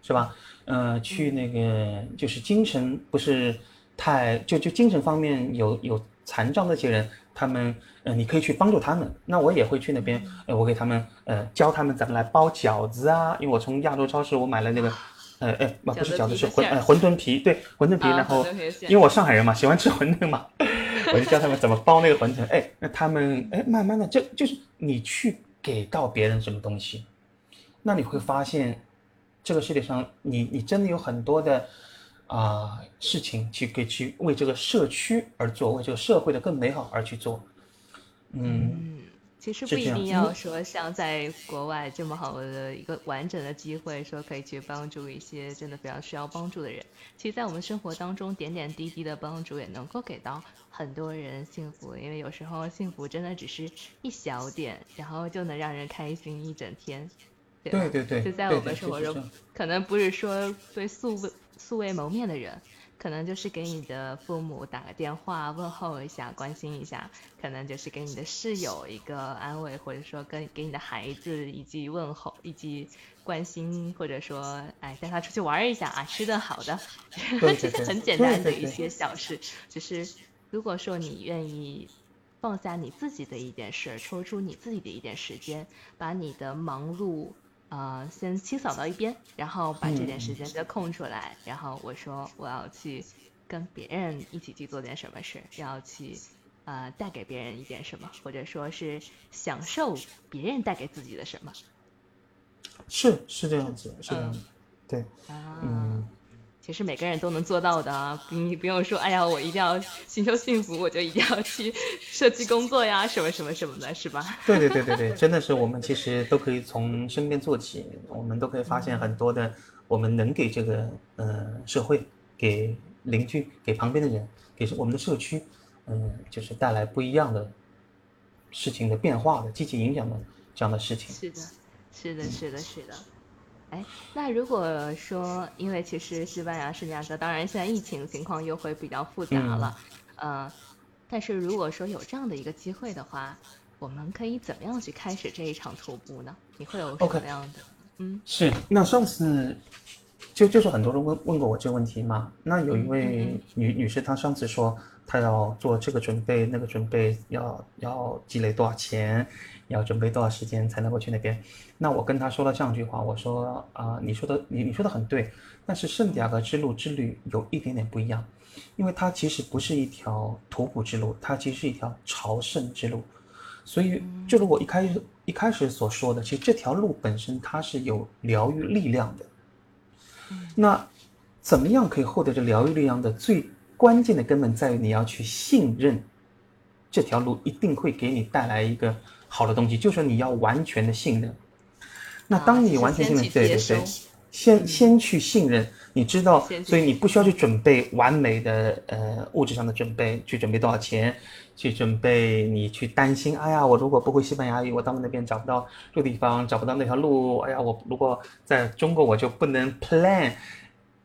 是吧？呃，去那个就是精神不是太就就精神方面有有残障那些人。他们，呃，你可以去帮助他们。那我也会去那边，呃，我给他们，呃，教他们怎么来包饺子啊。因为我从亚洲超市我买了那个，呃，哎，不不是饺子，是馄，呃，馄饨皮，对，馄饨皮。然后，因为我上海人嘛，喜欢吃馄饨嘛，我就教他们怎么包那个馄饨。哎，那他们，哎，慢慢的，就就是你去给到别人什么东西，那你会发现，这个世界上，你你真的有很多的。啊，事情去给去为这个社区而做，为这个社会的更美好而去做。嗯，其实不一定要说像在国外这么好的一个完整的机会，说可以去帮助一些真的非常需要帮助的人。其实，在我们生活当中，点点滴滴的帮助也能够给到很多人幸福。因为有时候幸福真的只是一小点，然后就能让人开心一整天。对对对，就在我们生活中，可能不是说对素素未谋面的人，可能就是给你的父母打个电话问候一下，关心一下；可能就是给你的室友一个安慰，或者说跟给你的孩子以及问候以及关心，或者说哎带他出去玩一下啊，吃顿好的，(laughs) 这些很简单的一些小事。只是如果说你愿意放下你自己的一点事，抽出你自己的一点时间，把你的忙碌。呃，先清扫到一边，然后把这点时间再空出来。然后我说我要去跟别人一起去做点什么事，要去呃带给别人一点什么，或者说是享受别人带给自己的什么。是是这样子，是这样子，对，嗯。其实每个人都能做到的，(laughs) 你不用说，哎呀，我一定要寻求幸福，我就一定要去设计工作呀，什么什么什么的，是吧？对 (laughs) 对对对对，真的是我们其实都可以从身边做起，我们都可以发现很多的，我们能给这个呃社会、给邻居、给旁边的人、给我们的社区，嗯，就是带来不一样的事情的变化的积极影响的这样的事情。是的，是的，是的，是的。哎，那如果说，因为其实西班牙是这样的，当然现在疫情情况又会比较复杂了，呃，但是如果说有这样的一个机会的话，我们可以怎么样去开始这一场徒步呢？你会有什么样的？嗯，是。那上次就就是很多人问问过我这个问题嘛，那有一位女女士，她上次说她要做这个准备，那个准备，要要积累多少钱？要准备多少时间才能够去那边？那我跟他说了这样一句话，我说啊，你说的你你说的很对，但是圣地亚哥之路之旅有一点点不一样，因为它其实不是一条徒步之路，它其实是一条朝圣之路，所以就如我一开始一开始所说的，其实这条路本身它是有疗愈力量的。那怎么样可以获得这疗愈力量的最关键的根本在于你要去信任这条路一定会给你带来一个。好的东西就是你要完全的信任。那当你完全信任，对对对，先先去信任，你知道，所以你不需要去准备完美的呃物质上的准备，去准备多少钱，去准备你去担心，哎呀，我如果不会西班牙语，我到那边找不到这个地方，找不到那条路，哎呀，我如果在中国我就不能 plan。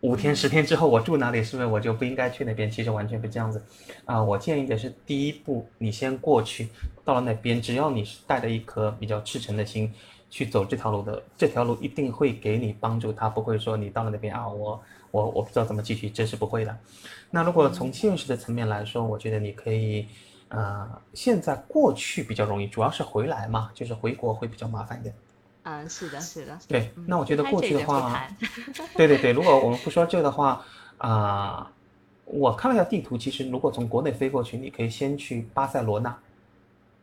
五天十天之后我住哪里，是不是我就不应该去那边？其实完全不这样子，啊，我建议的是第一步，你先过去，到了那边，只要你是带着一颗比较赤诚的心去走这条路的，这条路一定会给你帮助，他不会说你到了那边啊，我我我不知道怎么继续，这是不会的。那如果从现实的层面来说，我觉得你可以，呃，现在过去比较容易，主要是回来嘛，就是回国会比较麻烦一点。嗯，是的，是的。对，那我觉得过去的话，(laughs) 对对对，如果我们不说这个的话，啊，我看了一下地图，其实如果从国内飞过去，你可以先去巴塞罗那。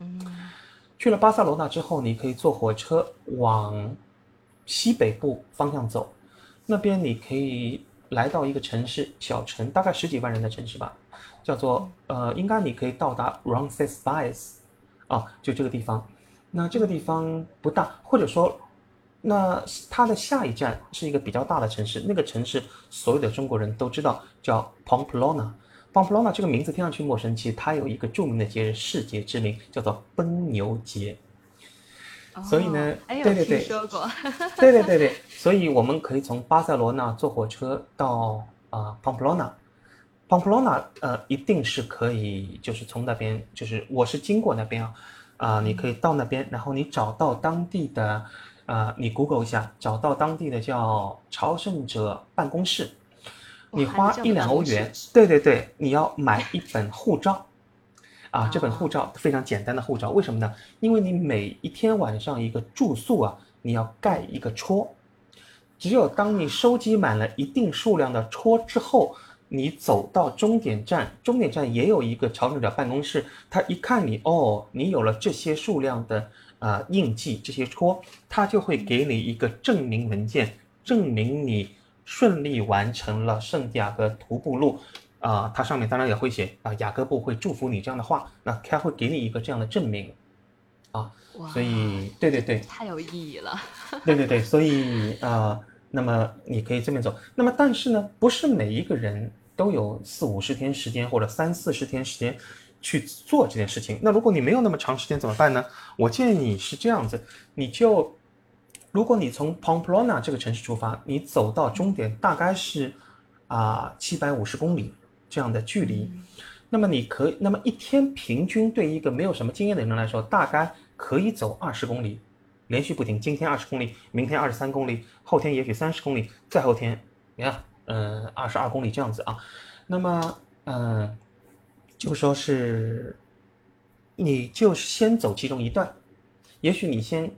嗯。去了巴塞罗那之后，你可以坐火车往西北部方向走，那边你可以来到一个城市，小城，大概十几万人的城市吧，叫做呃，应该你可以到达 Roncesvalles，啊，就这个地方。那这个地方不大，或者说，那它的下一站是一个比较大的城市，那个城市所有的中国人都知道，叫 Pamplona。Pamplona 这个名字听上去陌生，其实它有一个著名的节日，世界之名，叫做奔牛节。所以呢，对对对，说过，对对对对，所以我们可以从巴塞罗那坐火车到啊 Pamplona。Pamplona 呃，一定是可以，就是从那边，就是我是经过那边啊。啊，你可以到那边，然后你找到当地的，啊，你 Google 一下，找到当地的叫朝圣者办公室，你花一两欧元，对对对，你要买一本护照，啊，这本护照非常简单的护照，为什么呢？因为你每一天晚上一个住宿啊，你要盖一个戳，只有当你收集满了一定数量的戳之后。你走到终点站，终点站也有一个朝圣者办公室。他一看你，哦，你有了这些数量的呃印记，这些戳，他就会给你一个证明文件，证明你顺利完成了圣地亚哥徒步路。啊，它上面当然也会写啊，雅各布会祝福你这样的话。那他会给你一个这样的证明，啊，所以对对对，太有意义了。(laughs) 对对对，所以啊。那么你可以这么走，那么但是呢，不是每一个人都有四五十天时间或者三四十天时间去做这件事情。那如果你没有那么长时间怎么办呢？我建议你是这样子，你就如果你从 Pamplona 这个城市出发，你走到终点大概是啊七百五十公里这样的距离。那么你可以，那么一天平均对一个没有什么经验的人来说，大概可以走二十公里，连续不停。今天二十公里，明天二十三公里，后天也许三十公里，再后天，你看，嗯，二十二公里这样子啊。那么，嗯，就说是，你就先走其中一段，也许你先，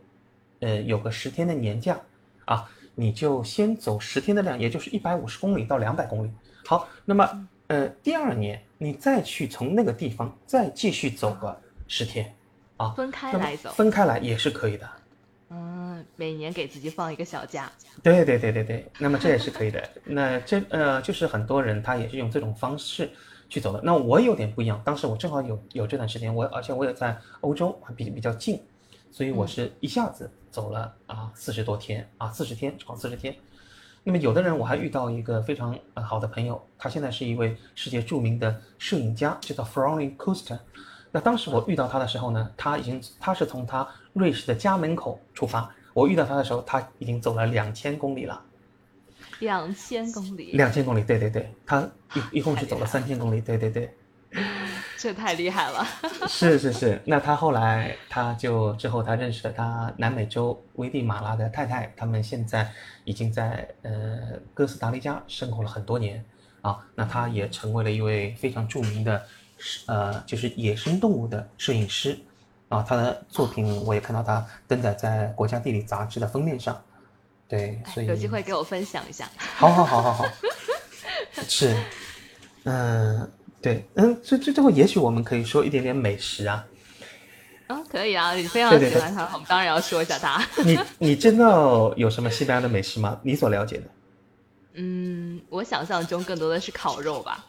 呃，有个十天的年假啊，你就先走十天的量，也就是一百五十公里到两百公里。好，那么，呃，第二年。你再去从那个地方再继续走个十天，啊，分开来走，分开来也是可以的。嗯，每年给自己放一个小假。对对对对对，那么这也是可以的。那这呃，就是很多人他也是用这种方式去走的。那我有点不一样，当时我正好有有这段时间，我而且我也在欧洲，比比较近，所以我是一下子走了啊四十多天啊四十天，正好四十天。那么有的人我还遇到一个非常呃好的朋友，他现在是一位世界著名的摄影家，叫做 f 那当时我遇到他的时候呢，他已经他是从他瑞士的家门口出发，我遇到他的时候他已经走了两千公里了。两千公里。两千公里，对对对，他一一共是走了三千公里，对对对。这太厉害了！是是是，那他后来他就之后他认识了他南美洲危地马拉的太太，他们现在已经在呃哥斯达黎加生活了很多年啊。那他也成为了一位非常著名的呃就是野生动物的摄影师啊。他的作品我也看到他登载在《国家地理》杂志的封面上。对，所以有机会给我分享一下。好好好好好，(laughs) 是，嗯。对，嗯，最最最后也许我们可以说一点点美食啊。啊，可以啊，你非常喜欢它，我们当然要说一下它。(laughs) 你你知道有什么西班牙的美食吗？你所了解的？嗯，我想象中更多的是烤肉吧。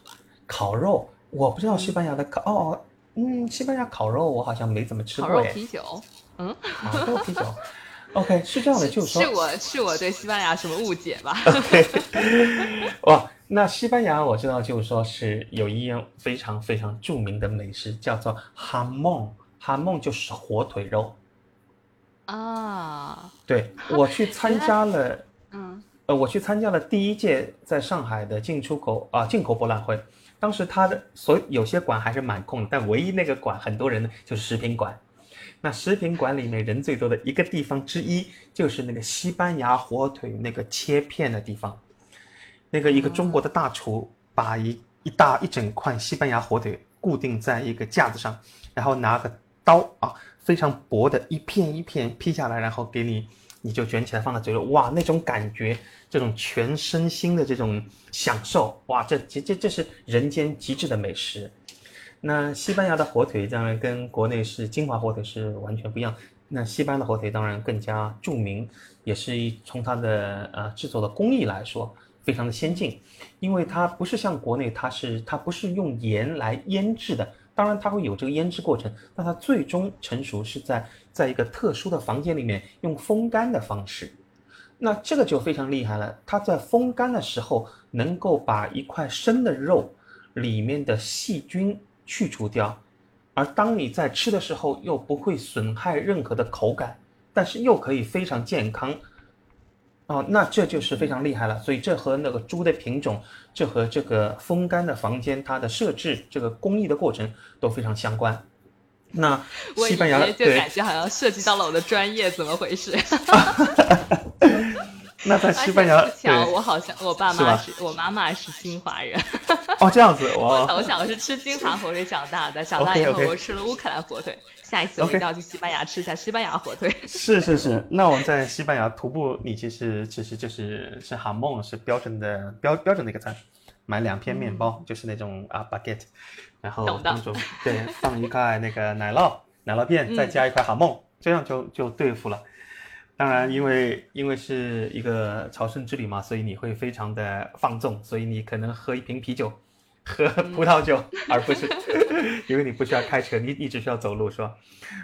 烤肉，我不知道西班牙的烤哦，嗯，西班牙烤肉我好像没怎么吃过。烤肉啤酒，嗯，烤肉啤酒。OK，是这样的，就是说，是我是我对西班牙什么误解吧 (laughs) 哇。那西班牙我知道，就是说是有一样非常非常著名的美食，叫做哈梦。哈梦就是火腿肉啊。对，我去参加了，嗯，呃，我去参加了第一届在上海的进出口啊进口博览会。当时它的所有些馆还是满空的，但唯一那个馆很多人呢，就是食品馆。那食品馆里面人最多的一个地方之一，就是那个西班牙火腿那个切片的地方。那个一个中国的大厨把一一大一整块西班牙火腿固定在一个架子上，然后拿个刀啊，非常薄的一片一片劈下来，然后给你，你就卷起来放在嘴里，哇，那种感觉，这种全身心的这种享受，哇，这这这这是人间极致的美食。那西班牙的火腿当然跟国内是金华火腿是完全不一样，那西班牙的火腿当然更加著名，也是一从它的呃制作的工艺来说。非常的先进，因为它不是像国内，它是它不是用盐来腌制的，当然它会有这个腌制过程，但它最终成熟是在在一个特殊的房间里面用风干的方式，那这个就非常厉害了，它在风干的时候能够把一块生的肉里面的细菌去除掉，而当你在吃的时候又不会损害任何的口感，但是又可以非常健康。哦，那这就是非常厉害了。所以这和那个猪的品种，这和这个风干的房间它的设置，这个工艺的过程都非常相关。那西班牙就感觉好像涉及到了我的专业，怎么回事？(laughs) (laughs) (laughs) 那在西班牙，巧我好像我爸妈是我妈妈是金华人。哦，这样子，(laughs) 我从小是吃金华火腿长大的，长大以后我吃了乌克兰火腿。下一次我一定要去西班牙吃一下西班牙火腿。(laughs) 是是是，那我们在西班牙徒步，你其实其实就是是哈梦是标准的标标准的一个餐，买两片面包，就是那种啊 baguette，然后放种对放一块那个奶酪奶酪片，再加一块哈梦，这样就就对付了。当然，因为因为是一个朝圣之旅嘛，所以你会非常的放纵，所以你可能喝一瓶啤酒。喝葡萄酒，(laughs) 而不是，(laughs) 因为你不需要开车，你你只需要走路，是吧？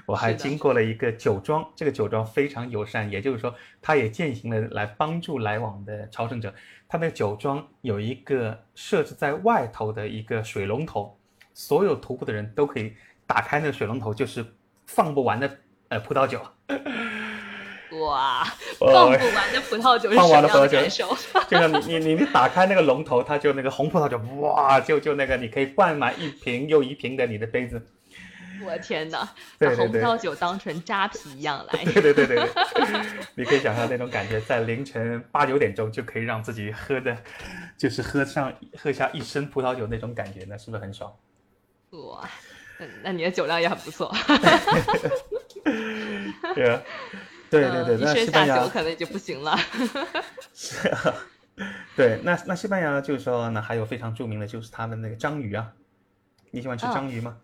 我还经过了一个酒庄，这个酒庄非常友善，也就是说，它也践行了来帮助来往的朝圣者。它的酒庄有一个设置在外头的一个水龙头，所有徒步的人都可以打开那个水龙头，就是放不完的呃葡萄酒。哇，(laughs) 放不完的葡萄酒是什么样的感受？(laughs) 就像你你你你打开那个龙头，它就那个红葡萄酒，哇，就就那个你可以灌满一瓶又一瓶的你的杯子。我天哪，把红葡萄酒当成扎啤一样来。对对对对对，(laughs) 你可以想象那种感觉，在凌晨八九点钟就可以让自己喝的，就是喝上喝下一身葡萄酒那种感觉，呢是不是很爽？哇，那你的酒量也很不错。对啊，对对对，那西班牙酒可能就不行了。(laughs) 是啊，对，那那西班牙就是说，那还有非常著名的就是他们那个章鱼啊，你喜欢吃章鱼吗？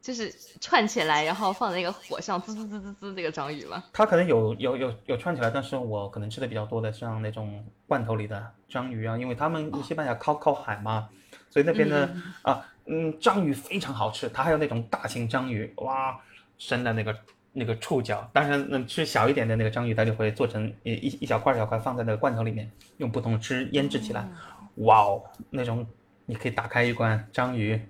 就是串起来，然后放在那个火上，滋滋滋滋滋，那个章鱼吗？它可能有有有有串起来，但是我可能吃的比较多的像那种罐头里的章鱼啊，因为他们西班牙靠靠海嘛，所以那边的啊嗯章鱼非常好吃。它还有那种大型章鱼，哇，生的那个那个触角。当然，那吃小一点的那个章鱼，它就会做成一一一小块小块放在那个罐头里面，用不同汁腌制起来。哇哦，那种你可以打开一罐章鱼。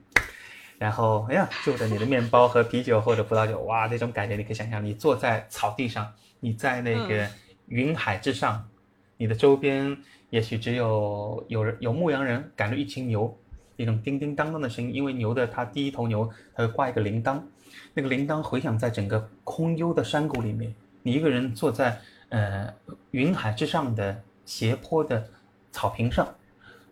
然后，哎呀，就着你的面包和啤酒或者葡萄酒，哇，那种感觉你可以想象，你坐在草地上，你在那个云海之上，你的周边也许只有有人有牧羊人赶着一群牛，那种叮叮当当的声音，因为牛的它第一头牛它会挂一个铃铛，那个铃铛回响在整个空幽的山谷里面，你一个人坐在呃云海之上的斜坡的草坪上，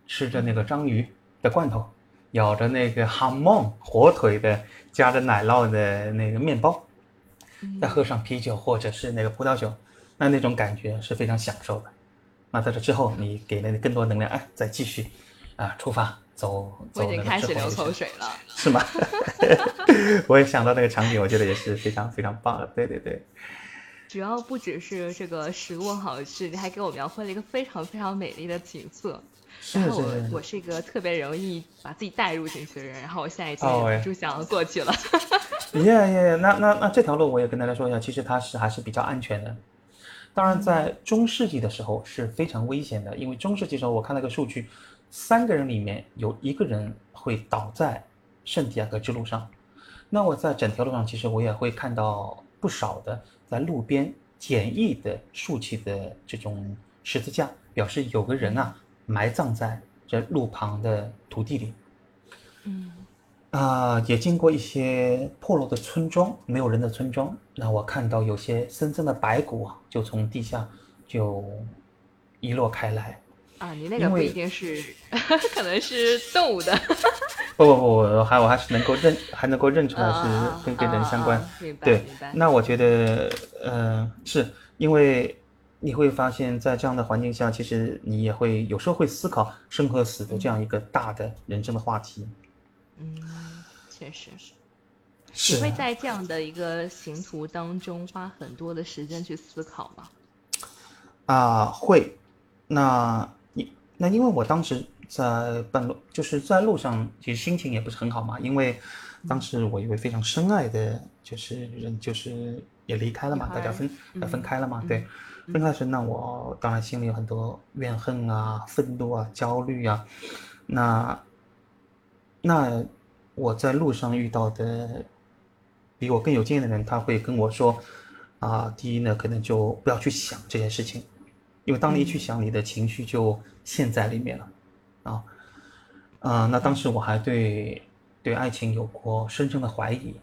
吃着那个章鱼的罐头。咬着那个哈梦火腿的夹着奶酪的那个面包，再喝上啤酒或者是那个葡萄酒，那那种感觉是非常享受的。那在这之后，你给了你更多能量，哎，再继续啊出发走走。我已经开始流口水了，(laughs) 是吗？(laughs) 我也想到那个场景，我觉得也是非常非常棒的。对对对，主要不只是这个食物好吃，你还给我描绘了一个非常非常美丽的景色。然后我我是一个特别容易把自己带入进去的人，然后我现在已经忍不住想要过去了。耶耶耶，那那那这条路我也跟大家说一下，其实它是还是比较安全的。当然，在中世纪的时候是非常危险的，因为中世纪时候我看了个数据，三个人里面有一个人会倒在圣地亚哥之路上。那我在整条路上，其实我也会看到不少的在路边简易的竖起的这种十字架，表示有个人啊。埋葬在这路旁的土地里，嗯，啊，也经过一些破落的村庄，没有人的村庄。那我看到有些深深的白骨啊，就从地下就遗落开来。啊，你那个不一定是，可能是动物的。(laughs) 不不不，我还我还是能够认，还能够认出来是跟跟人相关。对，那我觉得，呃，是因为。你会发现在这样的环境下，其实你也会有时候会思考生和死的这样一个大的人生的话题。嗯，确实是。是。你会在这样的一个行途当中花很多的时间去思考吗？啊，会。那你那因为我当时在半路，就是在路上，其实心情也不是很好嘛，因为当时我一位非常深爱的就是人，就是也离开了嘛，大家分分开了嘛，对。分开时，那我当然心里有很多怨恨啊、愤怒啊、焦虑啊。那那我在路上遇到的比我更有经验的人，他会跟我说：啊，第一呢，可能就不要去想这件事情，因为当你一去想，你的情绪就陷在里面了。啊，嗯，那当时我还对对爱情有过深深的怀疑。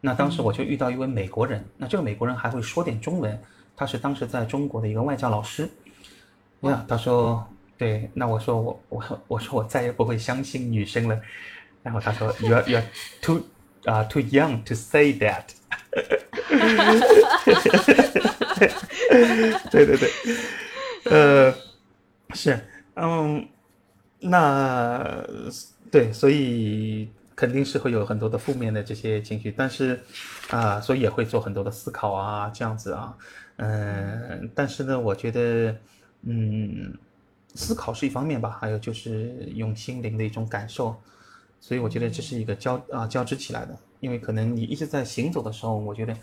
那当时我就遇到一位美国人，那这个美国人还会说点中文。他是当时在中国的一个外教老师，呀，他说，对，那我说我我我说我再也不会相信女生了，然后他说，you are you are too 啊 (laughs) too young to say that，(laughs) (laughs) 对对对，呃，是，嗯，那对，所以肯定是会有很多的负面的这些情绪，但是啊，所以也会做很多的思考啊，这样子啊。嗯，但是呢，我觉得，嗯，思考是一方面吧，还有就是用心灵的一种感受，所以我觉得这是一个交啊交织起来的。因为可能你一直在行走的时候，我觉得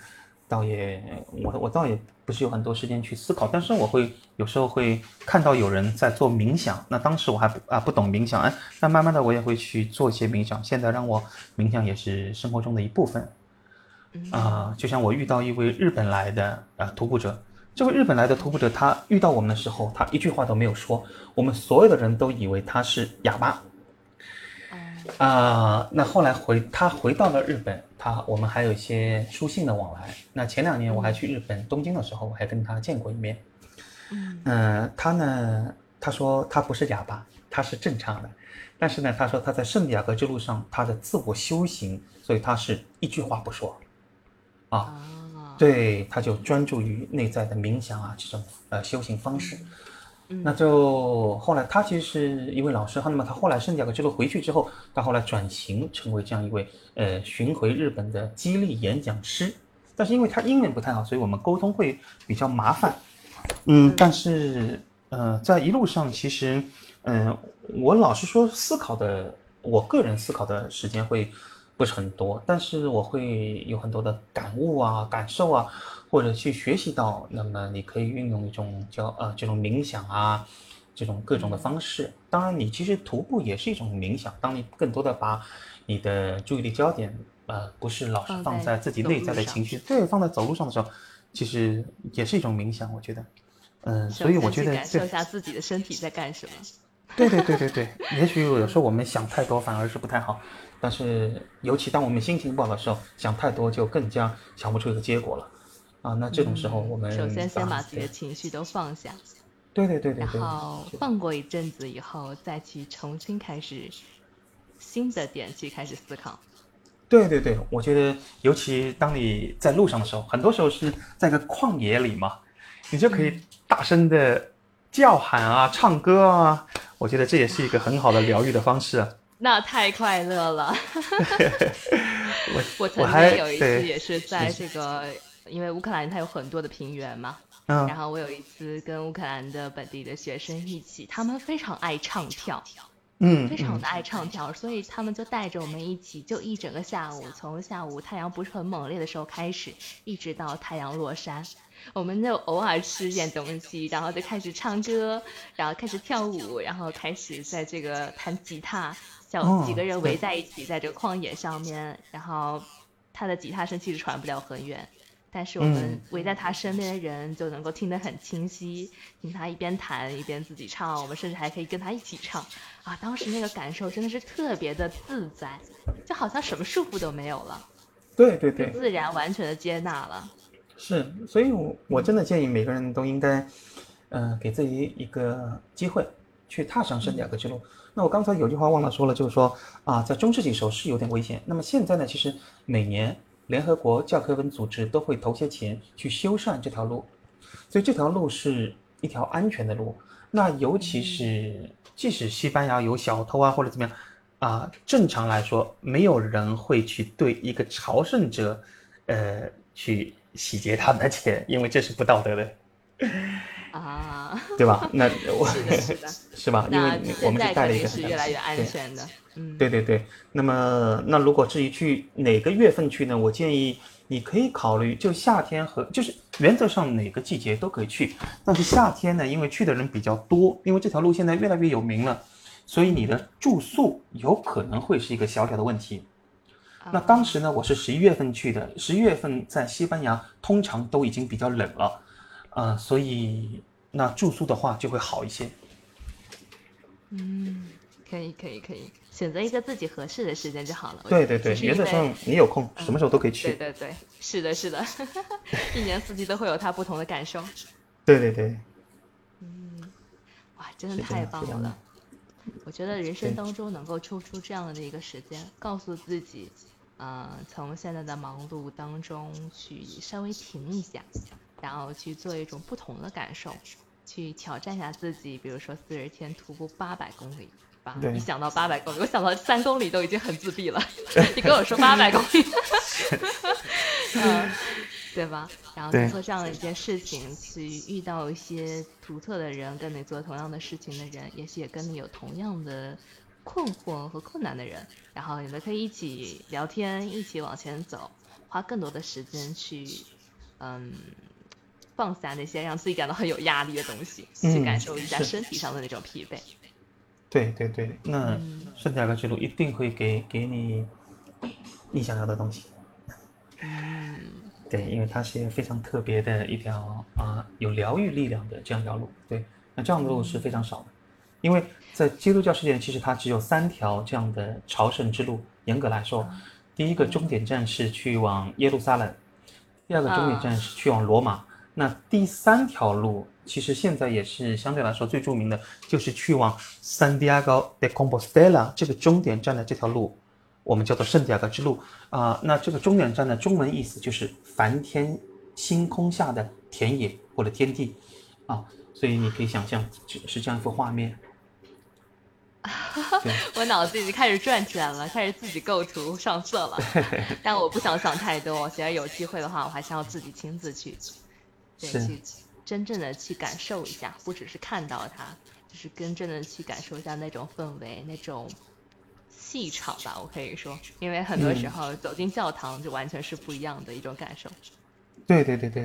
倒也我我倒也不是有很多时间去思考，但是我会有时候会看到有人在做冥想，那当时我还不啊不懂冥想，哎，那慢慢的我也会去做一些冥想，现在让我冥想也是生活中的一部分。啊，就像我遇到一位日本来的啊徒步者，这位日本来的徒步者，他遇到我们的时候，他一句话都没有说，我们所有的人都以为他是哑巴。啊，那后来回他回到了日本，他我们还有一些书信的往来。那前两年我还去日本东京的时候，我还跟他见过一面。嗯，他呢，他说他不是哑巴，他是正常的，但是呢，他说他在圣地亚哥之路上，他的自我修行，所以他是一句话不说，啊，对，他就专注于内在的冥想啊这种呃修行方式。那就后来他其实是一位老师，那么他后来圣地亚哥之路回去之后，他后来转型成为这样一位呃巡回日本的激励演讲师，但是因为他英文不太好，所以我们沟通会比较麻烦。嗯，但是呃在一路上其实嗯我老实说思考的，我个人思考的时间会不是很多，但是我会有很多的感悟啊感受啊。或者去学习到，那么你可以运用一种叫呃这种冥想啊，这种各种的方式。当然，你其实徒步也是一种冥想。当你更多的把你的注意力焦点，呃，不是老是放在自己内在的情绪，对，放在走路上的时候，其实也是一种冥想。我觉得，嗯，所以我觉得感受一下自己的身体在干什么。对对对对对，也许有时候我们想太多反而是不太好，但是尤其当我们心情不好的时候，想太多就更加想不出一个结果了。啊，那这种时候我们首先先把自己的情绪都放下，对对对对，然后放过一阵子以后，再去重新开始新的点去开始思考。对对对，我觉得尤其当你在路上的时候，很多时候是在个旷野里嘛，你就可以大声的叫喊啊，唱歌啊，我觉得这也是一个很好的疗愈的方式。那太快乐了，(laughs) 我我曾经有一次也是在这个。因为乌克兰它有很多的平原嘛，嗯，然后我有一次跟乌克兰的本地的学生一起，他们非常爱唱跳，嗯，非常的爱唱跳，所以他们就带着我们一起，就一整个下午，从下午太阳不是很猛烈的时候开始，一直到太阳落山，我们就偶尔吃点东西，然后就开始唱歌，然后开始跳舞，然后开始在这个弹吉他，小几个人围在一起，在这个旷野上面，然后他的吉他声其实传不了很远。但是我们围在他身边的人就能够听得很清晰，听他一边弹一边自己唱，我们甚至还可以跟他一起唱，啊，当时那个感受真的是特别的自在，就好像什么束缚都没有了，对对对，自然完全的接纳了。是，所以我我真的建议每个人都应该，呃，给自己一个机会去踏上圣地亚哥之路。那我刚才有句话忘了说了，就是说啊，在中世纪时候是有点危险，那么现在呢，其实每年。联合国教科文组织都会投些钱去修缮这条路，所以这条路是一条安全的路。那尤其是即使西班牙有小偷啊或者怎么样啊，正常来说没有人会去对一个朝圣者，呃，去洗劫他们的钱，因为这是不道德的。啊，(laughs) 对吧？那我是的，是 (laughs) 吧？因为我们是带了一个是越来越安全的。嗯对对对，那么那如果至于去哪个月份去呢？我建议你可以考虑就夏天和就是原则上哪个季节都可以去，但是夏天呢，因为去的人比较多，因为这条路现在越来越有名了，所以你的住宿有可能会是一个小小的问题。那当时呢，我是十一月份去的，十一月份在西班牙通常都已经比较冷了，呃，所以那住宿的话就会好一些。嗯，可以可以可以。选择一个自己合适的时间就好了。对对对，原则上你有空，什么时候都可以去。对对对，是的，是的，一年四季都会有它不同的感受。对对对。嗯，哇，真的太棒了！我觉得人生当中能够抽出这样的一个时间，告诉自己，呃，从现在的忙碌当中去稍微停一下，然后去做一种不同的感受，去挑战一下自己，比如说四十天徒步八百公里。一想到八百公里，我想到三公里都已经很自闭了。(laughs) 你跟我说八百公里，(laughs) 嗯，对吧？然后做这样的一件事情，去遇到一些独特的人，跟你做同样的事情的人，也许也跟你有同样的困惑和困难的人，然后你们可以一起聊天，一起往前走，花更多的时间去，嗯，放下那些让自己感到很有压力的东西，去感受一下身体上的那种疲惫。对对对，那圣地亚哥之路一定会给给你你想要的东西。嗯，对，因为它是非常特别的一条啊、有疗愈力量的这样一条路。对，那这样的路是非常少的，因为在基督教世界，其实它只有三条这样的朝圣之路。严格来说，第一个终点站是去往耶路撒冷，第二个终点站是去往罗马，那第三条路其实现在也是相对来说最著名的，就是去往 Santiago de Compostela 这个终点站的这条路。我们叫做圣地亚哥之路啊、那这个终点站的中文意思就是梵天星空下的田野或者天地啊，所以你可以想象是是这样一幅画面。对，(laughs) 我脑子已经开始转起来了，开始自己构图上色了。(laughs) 但我不想想太多，我觉得有机会的话，我还是要自己亲自去，对，去真正的去感受一下，不只是看到它，就是真正的去感受一下那种氛围，那种气场吧，我可以说，因为很多时嗯候走进教堂就完全是不一样的一种感受。对对对对，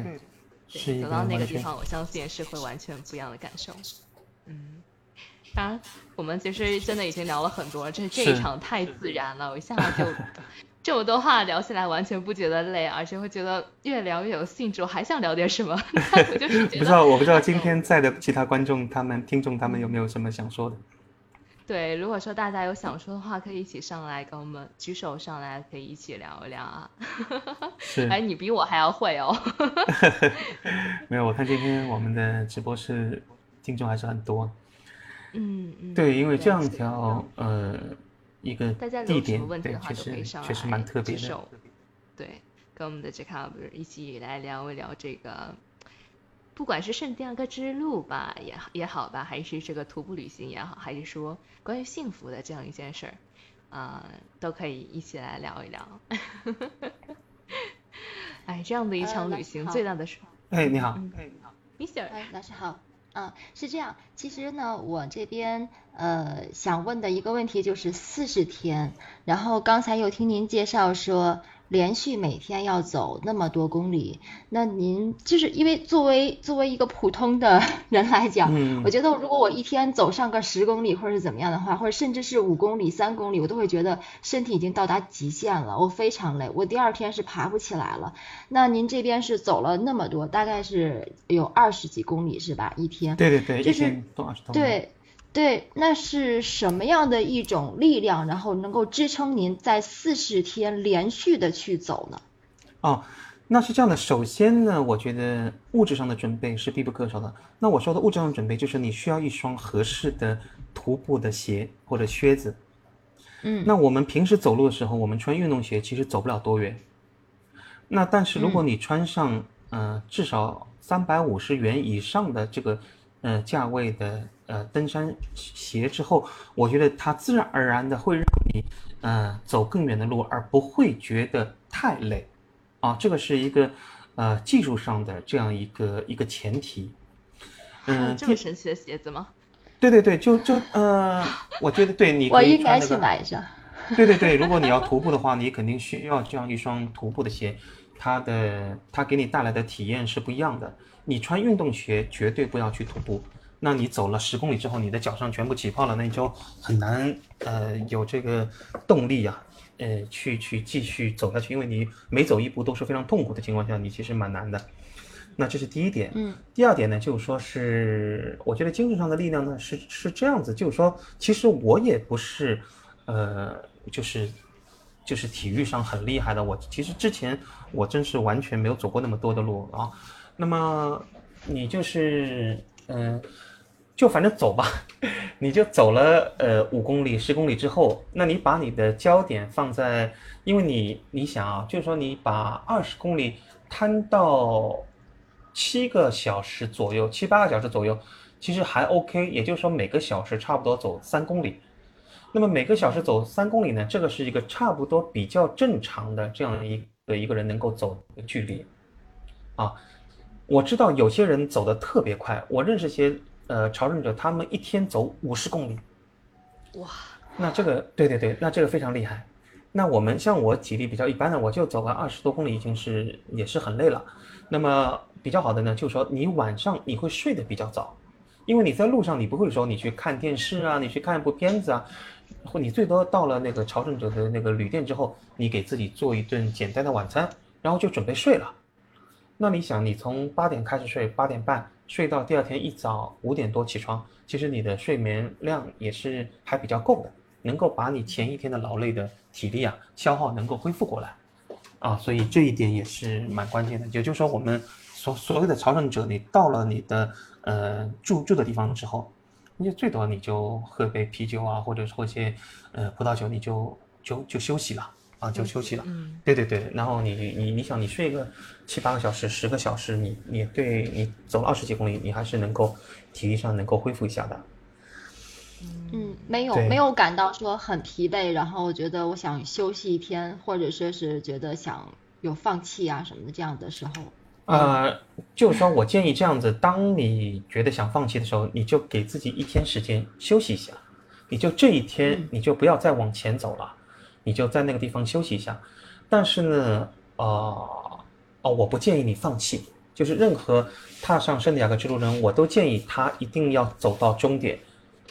是对，走到那个地方，我相信是会完全不一样的感受。嗯，当然，我们其实真的已经聊了很多，这这一场太自然了，我一下就这么多话聊起来，完全不觉得累，而且会觉得越聊越有兴致，我还想聊点什么。(laughs) 我就是觉得，不知道我不知道今天在的其他观众他们听众他们有没有什么想说的？对，如果说大家有想说的话，可以一起上来跟我们举手上来，可以一起聊一聊啊。是 (laughs) 哎，你比我还要会哦。(laughs) 没有，我看今天我们的直播室听众还是很多。嗯嗯。对，因为这样一条呃一个大家地点有什么问，题对的，话确都可以实上来确实蛮特别的。举手对，跟我们的 Jacob 一起来聊一聊这个，不管是圣地亚哥之路吧，也也好吧，还是这个徒步旅行也好，还是说关于幸福的这样一件事儿，啊、都可以一起来聊一聊。(laughs) 哎，这样的一呃场旅行最大的是哎，你好，嗯，Mister，哎，老师好。啊，是这样。其实呢，我这边呃想问的一个问题就是四十天，然后刚才又听您介绍说连续每天要走那么多公里，那您就是因为作为作为一个普通的人来讲，嗯我觉得如果我一天走上个十公里或者是怎么样的话，或者甚至是五公里、三公里，我都会觉得身体已经到达极限了，我非常累，我第二天是爬不起来了。那您这边是走了那么多，大概是有二十几公里是吧？一天？对对对，一就是天都二十多。，对对，那是什么样的一种力量，然后能够支撑您在四十天连续的去走呢？哦，那是这样的。首先呢，我觉得物质上的准备是必不可少的。那我说的物质上的准备，就是你需要一双合适的徒步的鞋或者靴子。嗯，那我们平时走路的时候，我们穿运动鞋其实走不了多远。那但是如果你穿上呃至少三百五十元以上的这个呃价位的呃登山鞋之后，我觉得它自然而然的会让你呃走更远的路，而不会觉得太累。啊，这个是一个呃技术上的这样一个一个前提。嗯，(laughs) 这么神奇的鞋子吗？对对对，就就呃，我觉得对，你我可以应该去买一双。对对对，如果你要徒步的话，你肯定需要这样一双徒步的鞋，它的它给你带来的体验是不一样的。你穿运动鞋绝对不要去徒步，那你走了十公里之后，你的脚上全部起泡了，那你就很难呃有这个动力呀、呃去去继续走下去，因为你每走一步都是非常痛苦的情况下，你其实蛮难的。那这是第一点。嗯第二点呢，就是说是，我觉得精神上的力量呢是是这样子，就是说，其实我也不是，呃，就是就是体育上很厉害的。我其实之前我真是完全没有走过那么多的路啊。那么你就是，嗯、就反正走吧，(laughs) 你就走了呃五公里、十公里之后，那你把你的焦点放在，因为你你想啊，就是说你把二十公里摊到七个小时左右，七八个小时左右，其实还 OK，也就是说每个小时差不多走三公里。那么每个小时走三公里呢，这个是一个差不多比较正常的这样一个一个人能够走的距离，啊，我知道有些人走的特别快，我认识些呃朝圣者，他们一天走五十公里，哇，那这个对对对，那这个非常厉害。那我们像我体力比较一般的，我就走个二十多公里，已经是也是很累了。那么比较好的呢，就是说你晚上你会睡得比较早，因为你在路上你不会说你去看电视啊，你去看一部片子啊，或你最多到了那个朝圣者的那个旅店之后，你给自己做一顿简单的晚餐，然后就准备睡了。那你想，你从八点开始睡，八点半睡到第二天一早五点多起床，其实你的睡眠量也是还比较够的，能够把你前一天的劳累的体力啊消耗能够恢复过来，啊，所以这一点也是蛮关键的。也就是说，我们所所谓的朝圣者，你到了你的呃住住的地方之后，你就最多你就喝杯啤酒啊，或者喝些呃葡萄酒，你就就就休息了。啊，就休息了。嗯，对对对，然后你你你想，你睡个七八个小时、十个小时，你你对你走了二十几公里，你还是能够体力上能够恢复一下的。嗯，没有没有感到说很疲惫，然后觉得我想休息一天，或者说是觉得想有放弃啊什么的这样的时候。呃，就是说我建议这样子，当你觉得想放弃的时候，你就给自己一天时间休息一下，你就这一天嗯你就不要再往前走了，你就在那个地方休息一下。但是呢，呃，哦，我不建议你放弃，就是任何踏上圣地亚哥之路人，我都建议他一定要走到终点，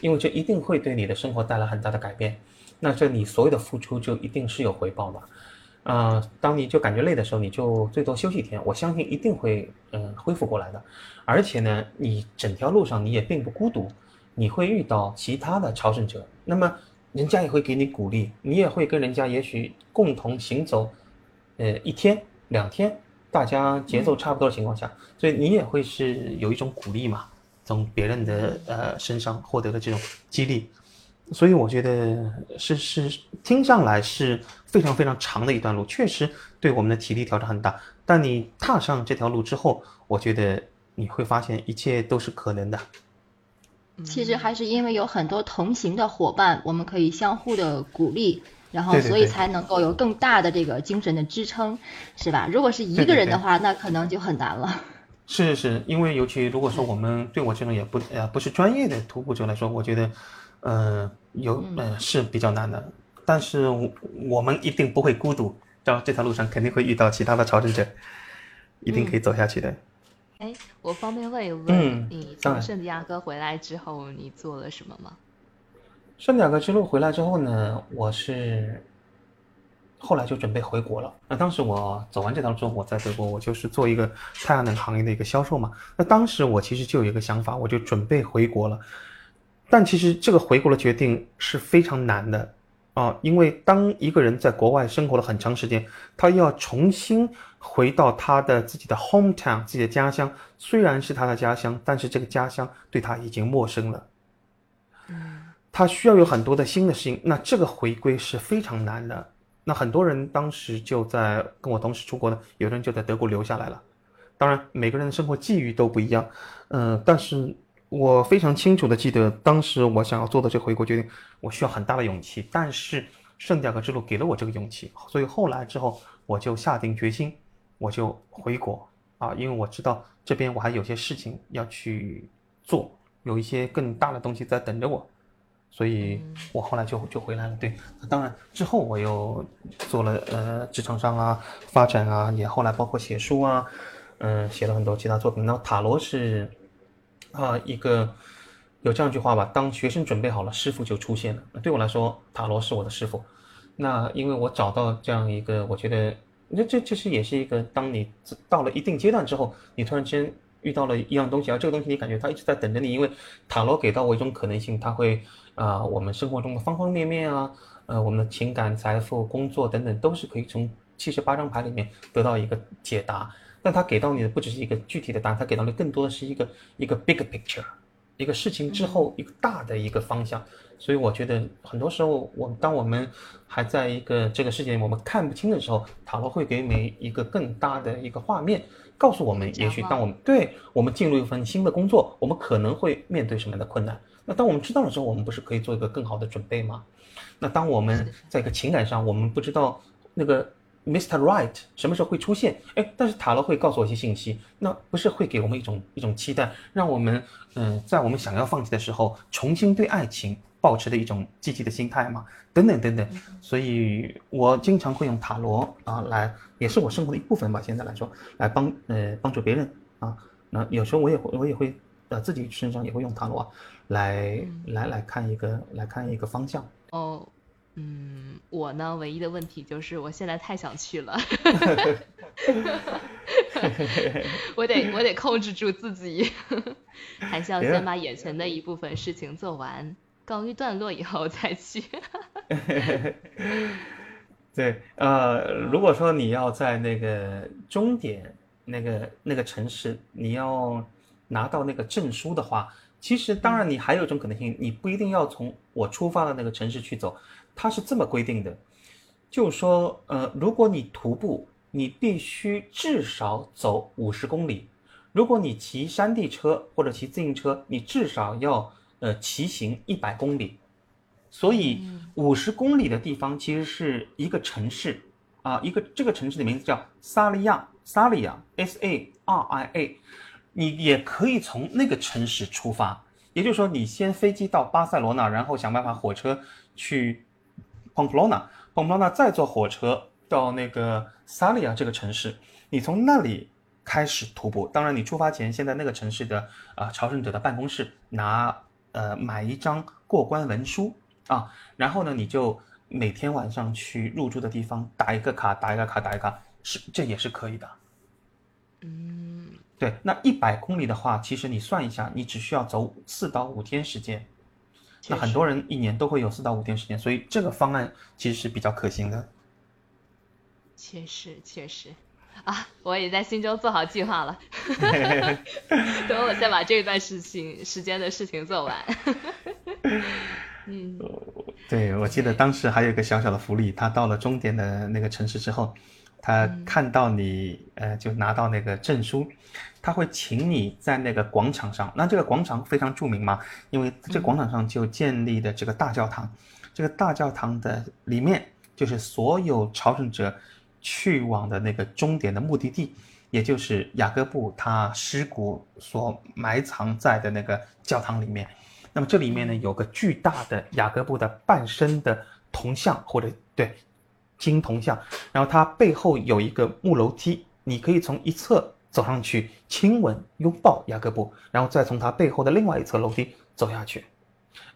因为这一定会对你的生活带来很大的改变。那这你所有的付出就一定是有回报的。呃，当你就感觉累的时候，你就最多休息一天，我相信一定会嗯、恢复过来的。而且呢，你整条路上你也并不孤独，你会遇到其他的朝圣者，那么人家也会给你鼓励，你也会跟人家也许共同行走，呃一天两天，大家节奏差不多的情况下，所以你也会是有一种鼓励嘛，从别人的呃身上获得的这种激励。所以我觉得是是听上来是非常非常长的一段路，确实对我们的体力挑战很大。但你踏上这条路之后，我觉得你会发现一切都是可能的。其实还是因为有很多同行的伙伴，我们可以相互的鼓励，然后所以才能够有更大的这个精神的支撑，是吧？如果是一个人的话，那可能就很难了。(laughs) 是是，因为尤其如果说我们对我这种也不呃不是专业的徒步者来说，我觉得，呃有呃是比较难的。但是我我们一定不会孤独，到这条路上肯定会遇到其他的朝圣者，一定可以走下去的。哎，我方便问一问，嗯你从圣地亚哥回来之后，你做了什么吗？圣地亚哥之路回来之后呢，我是后来就准备回国了。那当时我走完这条路之后，我在德国，我就是做一个太阳能行业的一个销售嘛。那当时我其实就有一个想法，我就准备回国了。但其实这个回国的决定是非常难的啊，因为当一个人在国外生活了很长时间，他要重新回到他的自己的 hometown 自己的家乡，虽然是他的家乡，但是这个家乡对他已经陌生了。他需要有很多的新的事情，那这个回归是非常难的。那很多人当时就在跟我同时出国的，有的人就在德国留下来了。当然，每个人的生活际遇都不一样，嗯、但是我非常清楚的记得，当时我想要做的这个回国决定，我需要很大的勇气。但是圣地亚哥之路给了我这个勇气，所以后来之后我就下定决心，我就回国啊，因为我知道这边我还有些事情要去做，有一些更大的东西在等着我。所以我后来就就回来了。对，当然之后我又做了呃职场上啊发展啊，也后来包括写书啊，嗯、写了很多其他作品。然后塔罗是啊、一个有这样一句话吧，当学生准备好了，师傅就出现了。对我来说，塔罗是我的师傅。那因为我找到这样一个，我觉得那这其实也是一个，当你到了一定阶段之后，你突然间遇到了一样东西，而这个东西你感觉它一直在等着你，因为塔罗给到我一种可能性，它会啊、我们生活中的方方面面啊，呃，我们的情感、财富、工作等等，都是可以从七十八张牌里面得到一个解答。但它给到你的不只是一个具体的答案，它给到你更多的是一个一个 big picture，一个事情之后一个大的一个方向。所以我觉得很多时候，我们当我们还在一个这个世界我们看不清的时候，塔罗会给每一个更大的一个画面，告诉我们，也许当我们对我们进入一份新的工作，我们可能会面对什么样的困难。那当我们知道了之后，我们不是可以做一个更好的准备吗？那当我们在一个情感上，我们不知道那个 Mr. Right 什么时候会出现，哎，但是塔罗会告诉我一些信息，那不是会给我们一种一种期待，让我们嗯、在我们想要放弃的时候，重新对爱情保持的一种积极的心态嘛，等等等等。所以我经常会用塔罗啊来，也是我生活的一部分吧。现在来说，来帮呃帮助别人啊。那有时候我也会我也会呃自己身上也会用塔罗啊，来来来看一个来看一个方向。哦，嗯，我呢，唯一的问题就是我现在太想去了，(laughs) 我得我得控制住自己，还是要先把眼前的一部分事情做完，告一段落以后再去。(laughs) 对，呃，如果说你要在那个终点那个那个城市，你要拿到那个证书的话，其实当然你还有一种可能性，你不一定要从我出发的那个城市去走，它是这么规定的，就是说，呃，如果你徒步，你必须至少走五十公里；如果你骑山地车或者骑自行车，你至少要呃骑行一百公里。所以五十公里的地方其实是一个城市。啊，一个这个城市的名字叫萨利亚，萨利亚 S A R I A，你也可以从那个城市出发，也就是说你先飞机到巴塞罗那，然后想办法火车去蓬普罗纳，蓬普罗纳再坐火车到那个萨利亚这个城市，你从那里开始徒步。当然，你出发前先在那个城市的啊朝圣者的办公室拿呃买一张过关文书。啊，然后呢，你就每天晚上去入住的地方打一个卡，打一个卡，打一个卡，是这也是可以的。嗯，对，那一百公里的话，其实你算一下，你只需要走四到五天时间。那很多人一年都会有四到五天时间，所以这个方案其实是比较可行的。确实，确实，啊，我也在心中做好计划了。(laughs) (laughs) 等我先把这段事情时间的事情做完。(laughs) 嗯，对，我记得当时还有一个小小的福利，他到了终点的那个城市之后，他看到你，呃，就拿到那个证书，他会请你在那个广场上，那这个广场非常著名嘛，因为这广场上就建立的这个大教堂，这个大教堂的里面就是所有朝圣者去往的那个终点的目的地，也就是雅各布他尸骨所埋藏在的那个教堂里面。那么这里面呢有个巨大的雅各布的半身的铜像，或者对金铜像，然后它背后有一个木楼梯，你可以从一侧走上去亲吻拥抱雅各布，然后再从他背后的另外一侧楼梯走下去，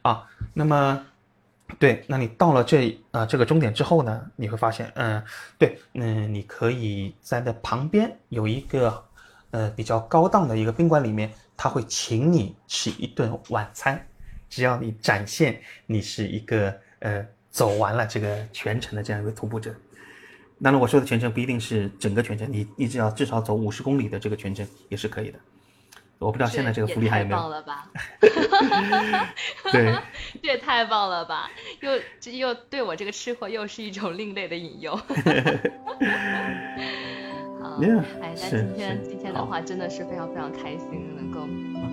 啊，那么对，那你到了这啊这个终点之后呢，你会发现，嗯，对，嗯，你可以在那旁边有一个呃比较高档的一个宾馆里面。他会请你吃一顿晚餐，只要你展现你是一个呃走完了这个全程的这样一个徒步者。当然，我说的全程不一定是整个全程，你你只要至少走五十公里的这个全程也是可以的。我不知道现在这个福利还有没有？太棒了吧！对，(laughs) 这也太棒了吧！又这又对我这个吃货又是一种另类的引诱。(laughs) 哎，那今天今天的话真的是非常非常开心，能够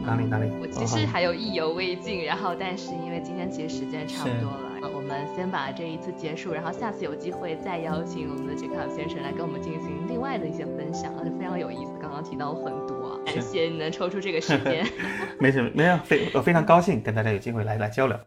哪里哪里？我其实还有意犹未尽，然后但是因为今天其实时间差不多了，我们先把这一次结束，然后下次有机会再邀请我们的杰克先生来跟我们进行另外的一些分享，而且非常有意思，刚刚提到了很多，感谢你能抽出这个时间。(laughs) 没什么，没有非我非常高兴跟大家有机会来来交流。